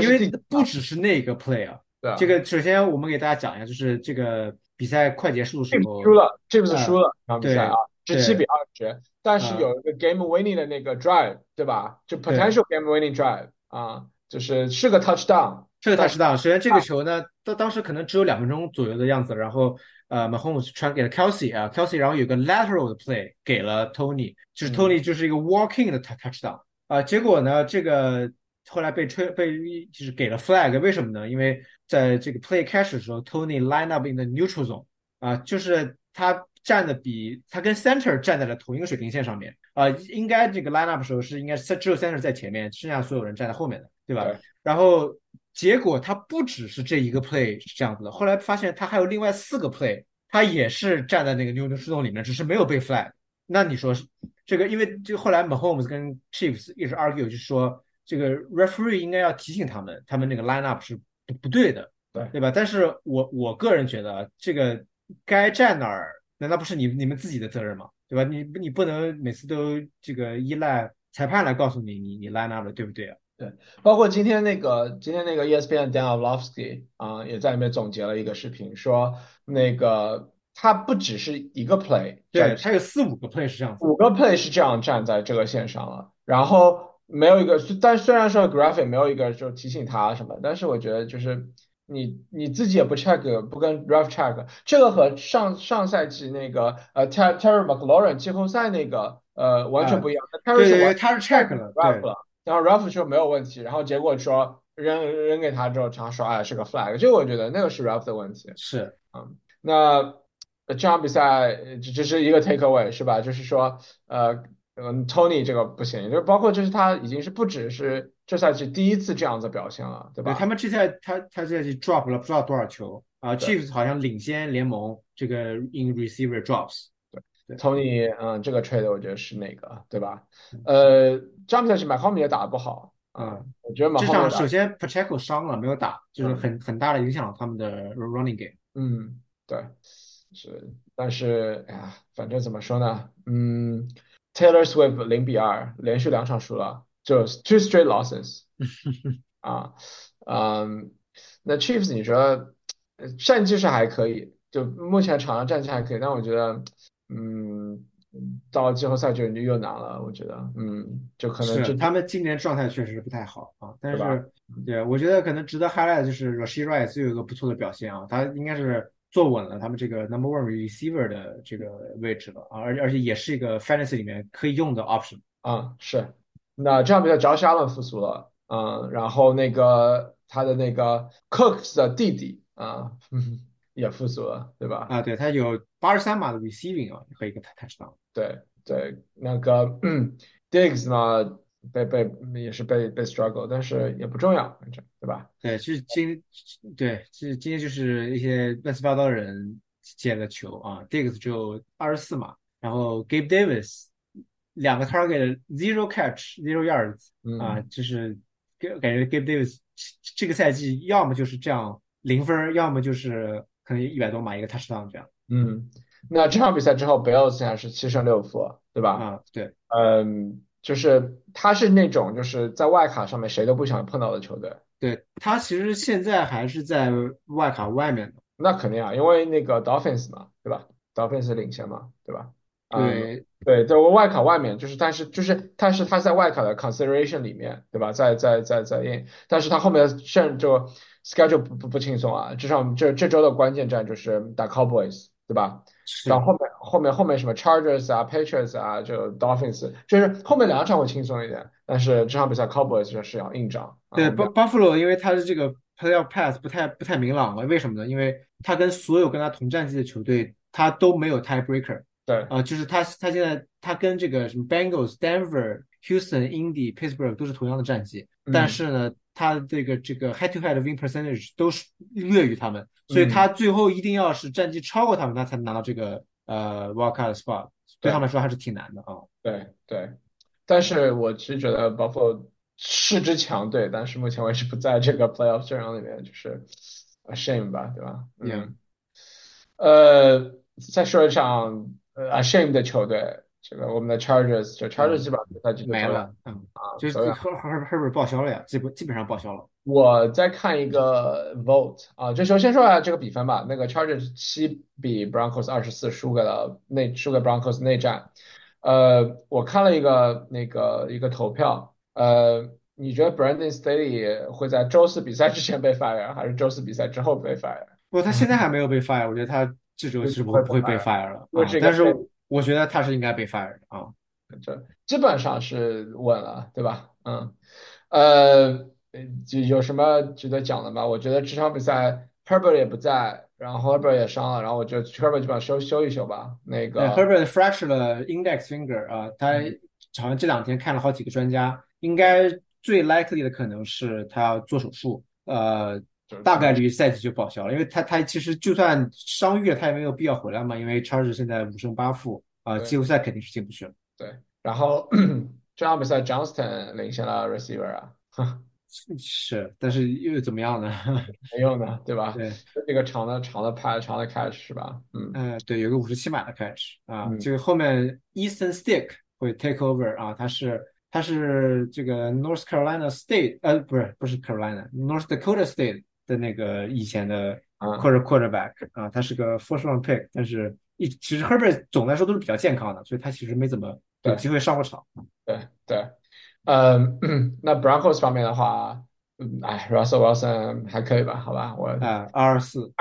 因为不只是那个 play 啊。对，这个首先我们给大家讲一下，就是这个比赛快结束的时候输了，这不是输了比赛啊，十七比二十，但是有一个 game winning 的那个 drive，对吧？就 potential game winning drive 啊，就是是个 touchdown，是个 touchdown。首先这个球呢，到当时可能只有两分钟左右的样子，然后。呃，Mahomes 传给了 Kelsey 啊，Kelsey，然后有个 lateral 的 play 给了 Tony，就是 Tony 就是一个 walking 的 touchdown 啊，结果呢，这个后来被吹被就是给了 flag，为什么呢？因为在这个 play 开始的时候，Tony line up in the neutral zone 啊，就是他站的比他跟 center 站在了同一个水平线上面啊，应该这个 line up 时候是应该是只有 center 在前面，剩下所有人站在后面的，对吧？然后。结果他不只是这一个 play 是这样子的，后来发现他还有另外四个 play，他也是站在那个牛牛树洞里面，只是没有被 flag。那你说是这个？因为就后来 Mahomes 跟 Chiefs 一直 argue，就是说这个 referee 应该要提醒他们，他们那个 line up 是不不对的，对对吧？但是我我个人觉得，这个该站哪儿，难道不是你你们自己的责任吗？对吧？你你不能每次都这个依赖裁判来告诉你你你 line up 对不对啊？对，包括今天那个今天那个 ESPN Dan Orlovsky 啊，也在里面总结了一个视频，说那个他不只是一个 play，对，他有四五个 play 是这样，五个 play 是这样站在这个线上了，然后没有一个，但虽然说 graphic 没有一个就提醒他什么，但是我觉得就是你你自己也不 check，不跟 ref check，这个和上上赛季那个呃 Terry McLaurin 季后赛那个呃完全不一样，Terry 是他是 check 了，对。然后 Ralph 说没有问题，然后结果说扔扔给他之后，他说哎是个 flag，这个我觉得那个是 Ralph 的问题。是，嗯，那这场比赛只只是一个 take away 是吧？就是说呃嗯 Tony 这个不行，就是包括就是他已经是不只是这赛季第一次这样子表现了，对吧？他们这赛他他这赛季 drop 了不知道多少球啊，Chiefs 好像领先联盟这个 in receiver drops。Tony，嗯，这个 trade 我觉得是那个，对吧？呃，詹姆斯是麦康米也打得不好，啊，我觉得这场首先 Pacheco 伤了没有打，就是很很大的影响了他们的 running game。嗯，对，是，但是哎呀，反正怎么说呢？嗯，Taylor Swift 零比二连续两场输了，就 two straight losses。啊，嗯，那 Chiefs 你觉得战绩是还可以，就目前场上战绩还可以，但我觉得。嗯，到季后赛就就又难了，我觉得，嗯，就可能是他们今年状态确实是不太好啊。但是，对，我觉得可能值得 highlight 就是 Rashid Rice 又有一个不错的表现啊，他应该是坐稳了他们这个 number one receiver 的这个位置了啊，而且而且也是一个 fantasy 里面可以用的 option 啊。是，那这场比赛 Josh 复苏了，嗯，然后那个他的那个 Cooks 的弟弟啊。也复苏了，对吧？啊，对，他有八十三码的 receiving 啊，和一个 touchdown。对对，那个嗯 Diggs 呢，被被也是被被 struggle，但是也不重要，反正对吧？对，其实今对，其实今天就是一些乱七八糟的人接的球啊，Diggs 只有二十四码，然后 Gabe Davis 两个 target zero catch zero yards 啊，就是感觉 Gabe Davis 这个赛季要么就是这样零分，要么就是。可能一百多码一个 touchdown 这样。嗯，那这场比赛之后，Bills 现在是七胜六负，对吧？啊，对。嗯，就是他是那种就是在外卡上面谁都不想碰到的球队。对他其实现在还是在外卡外面的。那肯定啊，因为那个 Dolphins 嘛，对吧？Dolphins 领先嘛，对吧？对对，在外卡外面，就是但是就是但是他在外卡的 consideration 里面，对吧？在在在在 in，但是他后面甚就。schedule 不不不轻松啊，至少这这周的关键战就是打 Cowboys，对吧？然后后面后面后面什么 Chargers 啊，Patriots 啊，就 Dolphins，就是后面两场会轻松一点，但是这场比赛 Cowboys 就是要硬仗。对，Buffalo 因为他的这个 playoff path 不太不太明朗了，为什么呢？因为他跟所有跟他同战绩的球队，他都没有 tiebreaker。对，啊，就是他他现在他跟这个什么 Bengals、Denver、Houston、Indy、Pittsburgh 都是同样的战绩，但嗯是呢，他这个这个 head to head win percentage 都是略于他们，所以嗯。他最后一定要是战绩超过他们，他才能拿到这个呃 wild card spot，对对。他们来说还是挺难的啊。对对，但是我其实觉得 Buffalo 是支强队，但是目前为止不在这个 playoff 阵容里面，就是 a shame 吧，对吧？嗯，呃，再说一场呃 ashamed 的球队，这个我们的 Chargers，就 Chargers 基本上比赛季没了，嗯，啊，就是走了。赫赫赫赫本报销了呀，基本基本上报销了。我再看一个 vote 啊，这时候先说一下这个比分吧。那个 Chargers 七比 Broncos 二十四输给了内输给 Broncos 内战。呃，我看了一个那个一个投票，呃，你觉得 Brandon Staley 会在周四比赛之前被 fire，还是周四比赛之后被 fire？不他现在还没有被 fire，我觉得他这周是不会不会被被 fire 了但是我觉得他是应该被 fire 的啊。这基本上是稳了，对吧？嗯，呃，就有什么值得讲的吗？我觉得这场比赛 Herbert 也不在，然后 Herbert 也伤了，然后我觉得 Herbert 基本上休休一休吧。那个，Herbert fracture 了 index finger 啊，他嗯好像这两天看了好几个专家，应该最 likely 的可能是他要做手术，呃，就是大概率赛季就报销了，因为他他其实就算伤愈了，他也没有必要回来嘛，因为 Chargers 现在五胜八负啊，季后赛肯定是进不去了。对，然后 这场比赛 Johnston 领先了 receiver 啊，是，但是又怎么样呢？没用的，对吧？对，这个长的长的 pass 长的 catch 是吧？嗯呃，对，有个五十七码的 catch 啊，嗯这个后面 Easton Stick 会 take over 啊，他是他是这个 North Carolina State 呃不是不是 Carolina，North Dakota State 的那个以前的啊 quarter quarterback 啊，他是个 first round pick，但是一其实 Herbert 总的来说都是比较健康的，所以他其实没怎么有机会上过场。对对，嗯，那 Broncos 方面的话，嗯，哎，Russell Wilson 还可以吧？好吧，我啊，二二四，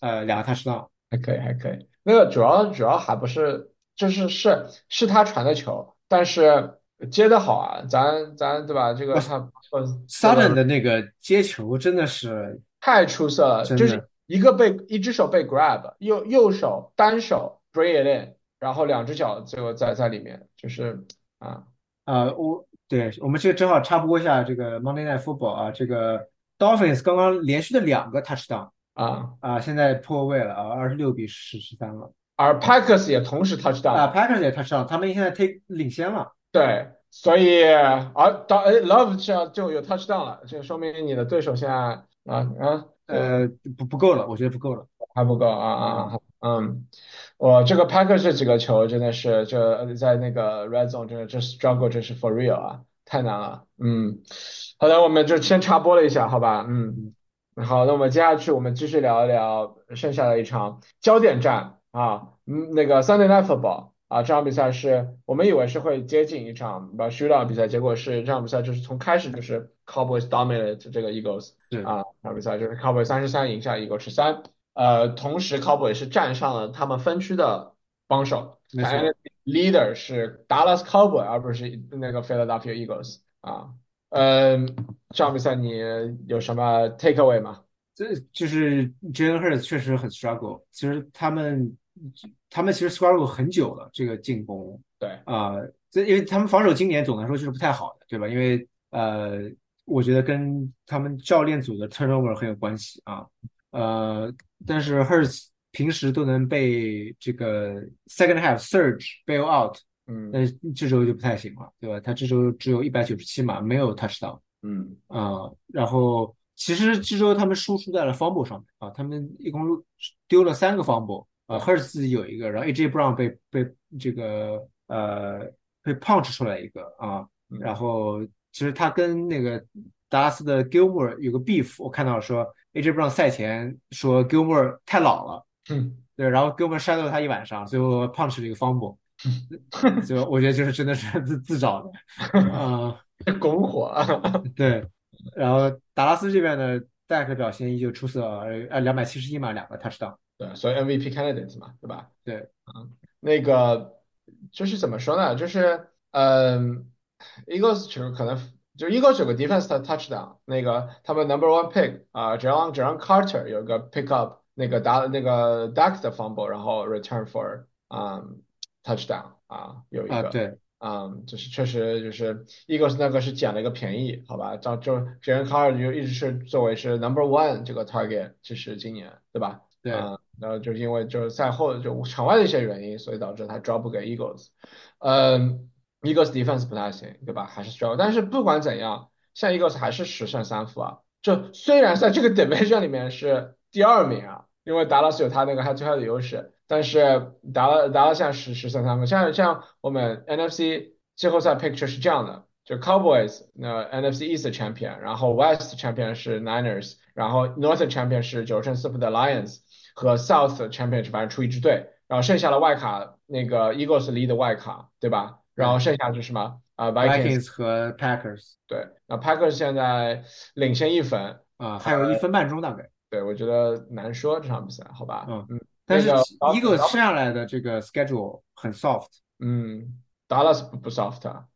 呃，两个 touchdown，还可以，还可以。那个主要主要还不是，就是是是他传的球，但是接的好啊，咱咱对吧？这个他呃 Sutton 的那个接球真的是太出色了，就是一个被一只手被 grab，右右手单手 bring it in，然后两只脚最后在在里面，就是啊，呃，我对我们这个正好插播一下这个 Monday Night Football 啊，这个 Dolphins 刚刚连续的两个 touchdown 啊，啊，现在破位了啊，二十六比十十三了而 Packers 也同时 touchdown，啊，Packers 也 touchdown，他们现在 take 领先了。对，所以而到哎 Love 这样就有 touchdown 了，这说明你的对手现在啊啊呃，不不够了，我觉得不够了。还不够啊啊啊嗯，我这个 Packers 这几个球真的是这在那个 Red Zone 真的这 struggle 真是 for real 啊，太难了，嗯，好的，我们就先插播了一下，好吧，嗯，好，那我们接下去我们继续聊一聊剩下的一场焦点战啊，嗯，那个 Sunday Night Football 啊，这场比赛是我们以为是会接近一场把 shootout 比赛，结果是这场比赛就是从开始就是 Cowboys dominate 这个 Eagles 是啊，这场比赛就是 Cowboys 三十三赢下 Eagles 十三。呃，同时 Cowboys 是站上了他们分区的帮手 leader 是 Dallas Cowboys 而不是那个 Philadelphia Eagles 啊。嗯，这场比赛你有什么 takeaway 吗？这就是 Jalen Hurts 确实很 struggle。其实他们他们其实 struggle 很久了，这个进攻对，啊，这因为他们防守今年总的来说就是不太好的，对吧？因为呃，我觉得跟他们教练组的 turnover 很有关系啊。呃，但是 Hurts 平时都能被这个 second half surge bail out，嗯但是这周就不太行了，对吧？他这周只有一百九十七码，没有 touchdown。嗯啊、然后其实这周他们输出在了 fumble 上面啊，他们一共丢了三个 fumble，呃，Hurts 自己有一个，然后 AJ Brown 被被这个呃被 punch 出来一个啊，嗯然后其实他跟那个达拉斯的 Gilmore 有个 beef，我看到说 AJ Brown 赛前说 Gilmore 太老了，嗯，对，然后 Gilmore shadow 了他一晚上，最后 punch 了一个 fumble，就我觉得就是真的是自自找的，啊、拱火，对，然后达拉斯这边的戴克表现依旧出色，呃，两百七十一码，两个 touchdown。对，所以 MVP candidate 嘛，对吧？对，嗯，那个就是怎么说呢？就是嗯，Eagles 可能就 Eagles 有个 defense 的 touchdown，那个他们 number one pick 啊、呃，Jalen Jalen Carter 有个 pick up 那个打那个 duck 的 fumble，然后 return for 嗯 touchdown 啊，有一啊，个。对嗯，就是确实就是 Eagles 那个是捡了一个便宜，好吧？就就 Jalen Carter 就一直是作为是 number one 这个 target，其实今年对吧？对，嗯，然后就因为就是赛后就场外的一些原因，所以导致他 drop 给 Eagles。嗯，Eagles defense 不太行，对吧？还是需要，但是不管怎样，现在 Eagles 还是十胜三负啊。就虽然在这个 division 里面是第二名啊，因为达拉斯有他那个 head to head 的优势。但是达拉达拉现在十十胜三负，像像我们 NFC 季后赛 picture 是这样的，就 Cowboys 那 NFC East champion，然后 West champion 是 Niners，然后 North champion 是九胜四负的 Lions 和 South champion 反正出一支队，然后剩下的外卡那个 Eagles lead 外卡，对吧？然后剩下就是什么啊 Vikings 和 Packers，对，那 Packers 现在领先一分啊，还有一分半钟大概。对，我觉得难说这场比赛，好吧？嗯嗯。但是 Eagles 剩下来的这个 schedule 很 soft，嗯，达拉斯不不 soft，啊。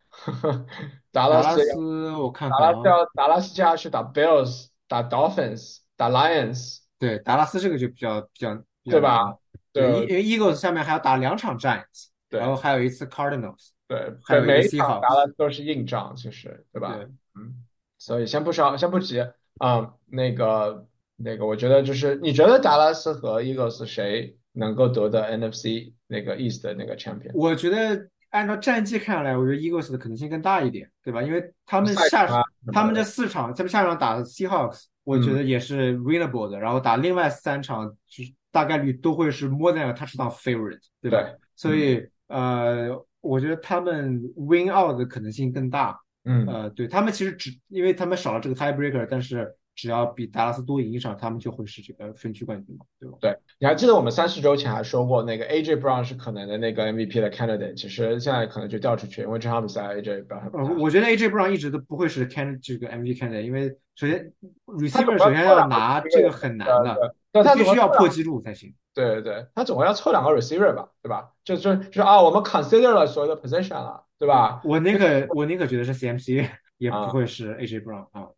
达拉斯我看达拉斯要达拉斯接下去打 Bills，打 Dolphins，打 Lions，对，达拉斯这个就比较比较对吧？对，因为 Eagles 下面还要打两场 Giants，对，然后还有一次 Cardinals，对，还有每一场达拉斯都是硬仗，其实对吧？对，嗯，所以先不说，先不急啊，那个。那个，我觉得就是你觉得达拉斯和 Eagles 谁能够夺得 NFC 那个 East 的那个 champion？我觉得按照战绩看来，我觉得 Eagles 的可能性更大一点，对吧？因为他们下他们这四场，他们下场打 Seahawks，我觉得也是 winnable 的，然后打另外三场，就是大概率都会是 more than a touchdown favorite，对吧？所以呃，我觉得他们 win out 的可能性更大。嗯，呃，对他们其实只因为他们少了这个 tiebreaker，但是。只要比达拉斯多赢一场，他们就会是这个分区冠军嘛，对吧？对，你还记得我们三四周前还说过，那个 AJ Brown 是可能的那个 MVP 的 candidate，其实现在可能就掉出去，因为这场比赛 AJ Brown。呃。我觉得 AJ Brown 一直都不会是 can 这个 MVP candidate，因为首先 receiver 首先要拿这个很难的，他必须要破纪录才行。对对对，他总共要凑两个 receiver 吧，对吧？就就就是啊，我们 consider 了所有的 position 了，对吧？我宁可我宁可觉得是 CMC，也不会是 AJ Brown 啊。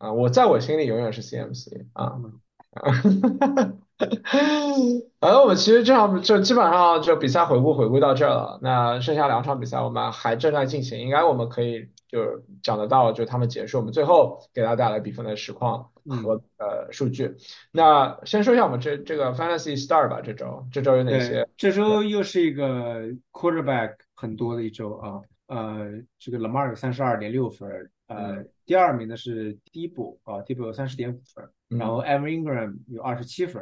啊，我在我心里永远是 CMC 啊，反 正我们其实这场就基本上就比赛回顾回顾到这儿了。那剩下两场比赛我们还正在进行，应该我们可以就讲得到，就他们结束，我们最后给大家带来比分的实况和呃数据。那先说一下我们这这个 Fantasy Star 吧，这周这周有哪些？这周又是一个 Quarterback 很多的一周啊，呃，这个 Lamar 有三十二点六分。呃，第二名的是 d 布啊 d 布有三十点五分，然后 Evan Ingram 有二十七分，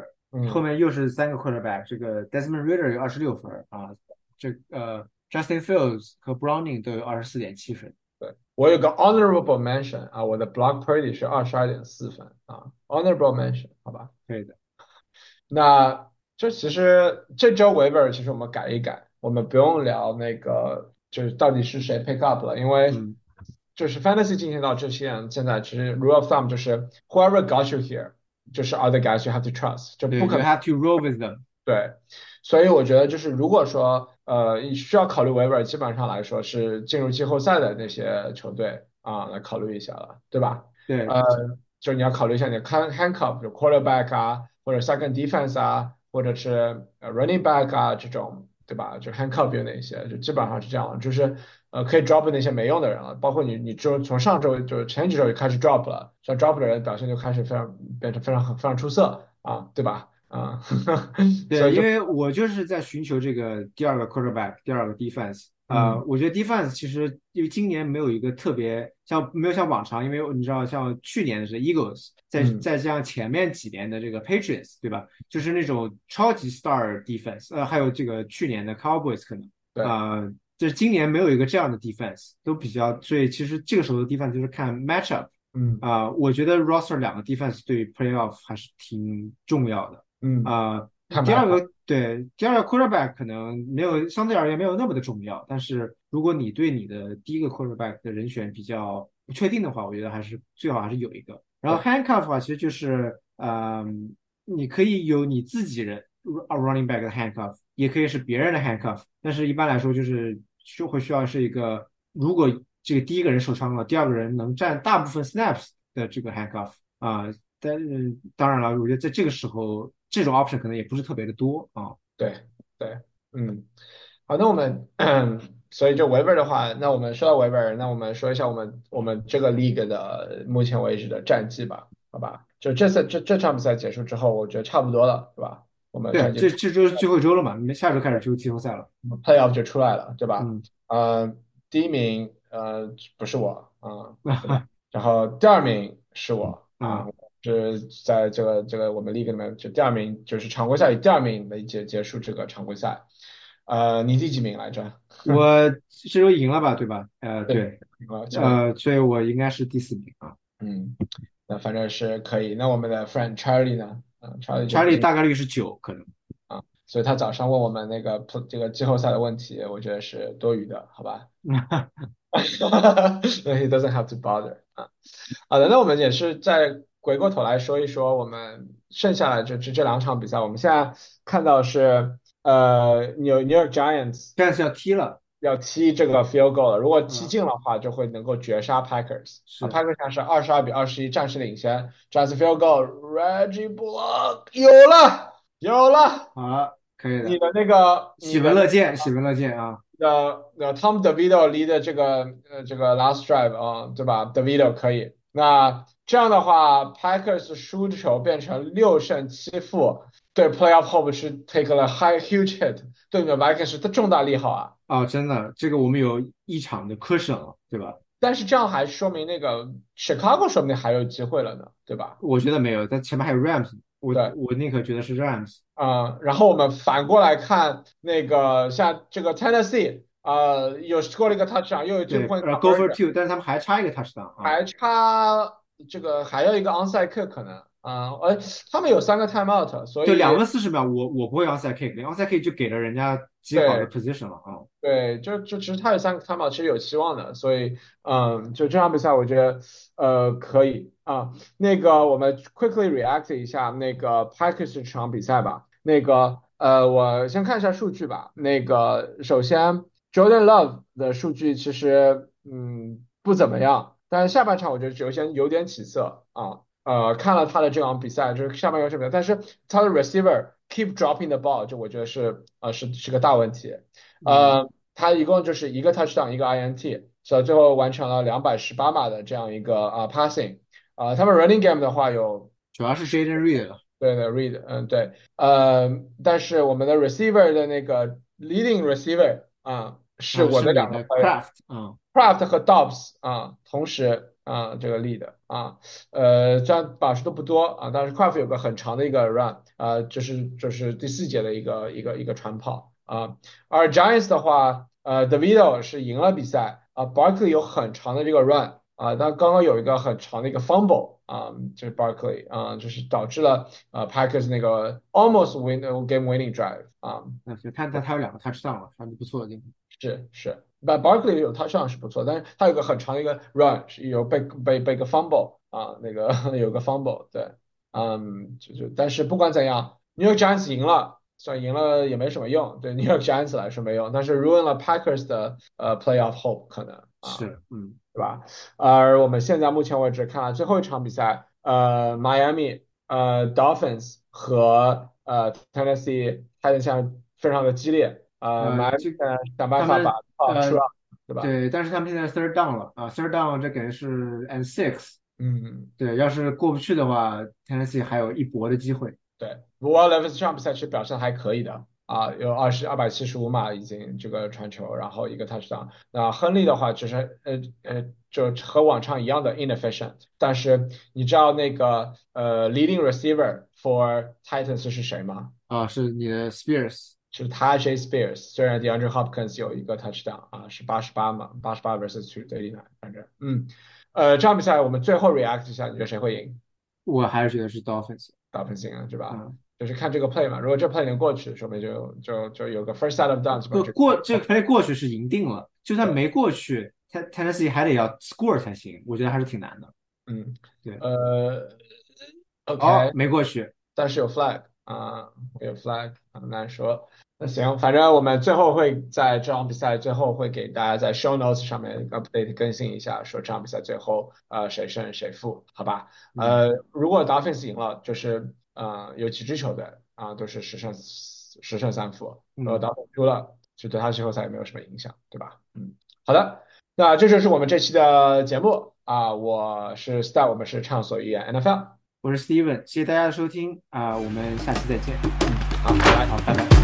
后面又是三个 quarterback，这个 Desmond Ridder 有二十六分啊，这呃 Justin Fields 和 Browning 都有二十四点七分。对我有个 honorable mention 啊，我的 Block Purdy 是二十二点四分啊，honorable mention 好吧？可以的。那这其实这周 waiver 其实我们改一改，我们不用聊那个就是到底是谁 pick up 了，因为。就是 fantasy 进行到这些，现在其实 rule of thumb 就是 whoever got you here，就是 other guys you have to trust，就不可能 have to roll with them。对，所以我觉得就是如果说呃需要考虑 waiver，基本上来说是进入季后赛的那些球队啊来考虑一下了，对吧？对，呃，就是你要考虑一下你的 handcuff，就 quarterback 啊，或者 second defense 啊，或者是 running back 啊这种，对吧？就 handcuff 有哪些，就基本上是这样，就是。呃，可以 drop 那些没用的人了，包括你，你就从上周就是前几周就开始 drop 了，像 drop 的人表现就开始非常变成非常非常出色啊，对吧？啊，对，因为我就是在寻求这个第二个 quarterback，第二个 defense 啊，我觉得 defense 其实因为今年没有一个特别像没有像往常，因为你知道像去年的是 Eagles，再再加上前面几年的这个 Patriots，对吧？就是那种超级 star defense，呃，还有这个去年的 Cowboys 可能啊。就是今年没有一个这样的 defense，都比较，所以其实这个时候的 defense 就是看 matchup，嗯啊，我觉得 roster 两个 defense 对 playoff 还是挺重要的，嗯啊，第二个对第二个 quarterback 可能没有相对而言没有那么的重要，但是如果你对你的第一个 quarterback 的人选比较不确定的话，我觉得还是最好还是有一个。然后 handcuff 的话，其实就是嗯，你可以有你自己人 running back 的 handcuff，也可以是别人的 handcuff，但是一般来说就是。就会需要是一个，如果这个第一个人受伤了，第二个人能占大部分 snaps 的这个 handcuff 啊，但是当然了，我觉得在这个时候，这种 option 可能也不是特别的多啊。对对，嗯，好，那我们所以就 weber 的话，那我们说到 Weber，，那我们说一下我们我们这个 league 的目前为止的战绩吧，好吧？就这次这这场比赛结束之后，我觉得差不多了，是吧？我们对，这这周是最后一周了嘛？你们下周开始就季后赛了，playoff 就出来了，对吧？嗯。呃，第一名呃不是我啊，然后第二名是我啊，是在这个这个我们 league 里面就第二名，就是常规赛以第二名的结结束这个常规赛。呃，你第几名来着？我这周赢了吧，对吧？呃，对，呃，所以我应该是第四名啊。嗯，那反正是可以。那我们的 friend Charlie 呢？嗯，Charlie，Charlie 大概率是九可能啊。所以他早上问我们那个这个季后赛的问题，我觉得是多余的，好吧？He doesn't have to bother 啊。好的，那我们也是再回过头来说一说我们剩下的这这这两场比赛。我们现在看到是。呃，New New York Giants 现在是要踢了，要踢这个 field goal 了。如果踢进的话，就会能够绝杀 Packers。Packers 现在是二十二比二十一，暂时领先。Giants field goal，Reggie Block 有了，有了，好，可以的。你的那个喜闻乐见，喜闻乐见啊。呃呃，Tom DeVito 离的这个呃这个 last drive 啊，对吧？DeVito 可以。那这样的话，Packers 输球变成六胜七负。对，Playoff Hope 是 take 了 high huge hit，对面 Vikings 的重大利好啊！啊，真的，这个我们有一场的 cushion 了，对吧？但是这样还说明那个 Chicago 说不定还有机会了呢，对吧？我觉得没有，但前面还有 Rams，我我宁可觉得是 Rams 啊。然后我们反过来看那个像这个 Tennessee，呃，有 score 了一个 touchdown，又有机会 go for two，但是他们还差一个 touchdown，还差这个还有一个 onside kick 可能。啊，呃，他们有三个 timeout，所以就两分四十秒，我我不会 onside kick，onside kick 就给了人家极好的 position 了啊。对，就就其实他有三个 timeout，其实有希望的，所以嗯，就这场比赛我觉得呃可以啊。那个我们 quickly react 一下那个 Packers 这场比赛吧。那个呃，我先看一下数据吧。那个首先 Jordan Love 的数据其实嗯不怎么样，但是下半场我觉得首先有点起色啊。呃，看了他的这场比赛，就是下半场比赛，但是他的 receiver keep dropping the ball，就我觉得是呃是是个大问题。呃，他一共就是一个 touchdown，一个 INT，所以最后完成了两百十八码的这样一个啊 passing。啊，他们 running game 的话有，主要是 Jaden Reed。对对，Reed，嗯对，呃，但是我们的 receiver 的那个 leading receiver 啊，是我的两个 Craft，嗯，Craft 和 Dobbs 啊，同时。啊，这个 lead 啊，呃，这样把数都不多啊，但是 Craft 有个很长的一个 run 啊，这是这是第四节的一个一个一个传跑啊，而 Giants 的话，呃，DeVito 是赢了比赛啊，Barkley 有很长的这个 run 啊，但刚刚有一个很长的一个 fumble 啊，就是 Barkley 啊，就是导致了呃 Packers 那个 almost win game winning drive 啊，那就他他他有两个 touchdown 了，还是不错的，是是。那 Barkley 有 touchdown 是不错，但是他有个很长的一个 run，有被被被个 fumble 啊，那个有个 fumble，对，嗯，就就但是不管怎样，New York Giants 赢了，算赢了也没什么用，对 New York Giants 来说没用，但是 ruin 了 Packers 的呃 playoff hope 可能啊，是，嗯，对吧？而我们现在目前为止看了最后一场比赛，呃，Miami 呃 Dolphins 和呃 Tennessee 他的像非常的激烈。啊，来想办法把啊是吧？对吧？对，但是他们现在 third down 了啊，third down 这给是 and six，嗯，对，要是过不去的话，Tennessee 还有一搏的机会。对，不过 Levis 这场比赛其实表现还可以的啊，有二十二百七十五码已经这个传球，然后一个 touchdown。那亨利的话，就是呃呃，就和往常一样的 inefficient。但是你知道那个呃 leading receiver for Titans 是谁吗？啊，是你的 Spears。就是他 J Spears，虽然 DeAndre Hopkins 有一个 touchdown 啊，是八十八嘛，八十八 versus two 最厉害，反正嗯，呃，这场比赛我们最后 react 一下，你觉得谁会赢？我还是觉得是 Dolphins，Dolphins 赢了，对吧？嗯，就是看这个 play 嘛，如果这 play 能过去，说明就就就有个 first set of downs。过过这个 play 过去是赢定了，就算没过去，Tennessee 还得要 score 才行，我觉得还是挺难的。嗯，对，呃，OK，没过去，但是有 flag。啊，有 flag 很难说。那行，反正我们最后会在这场比赛最后会给大家在 show notes 上面 update 更新一下，说这场比赛最后呃谁胜谁负，好吧？呃，如果 Dolphins 赢了，就是呃有几支球队啊都是十胜十胜三负，如果 Dolphins 输了，就对他季后赛也没有什么影响，对吧？嗯，好的，那这就是我们这期的节目啊，我是 Star，我们是畅所欲言 NFL，我是 Steven，谢谢大家的收听啊，我们下期再见。嗯好，拜拜，好，拜拜。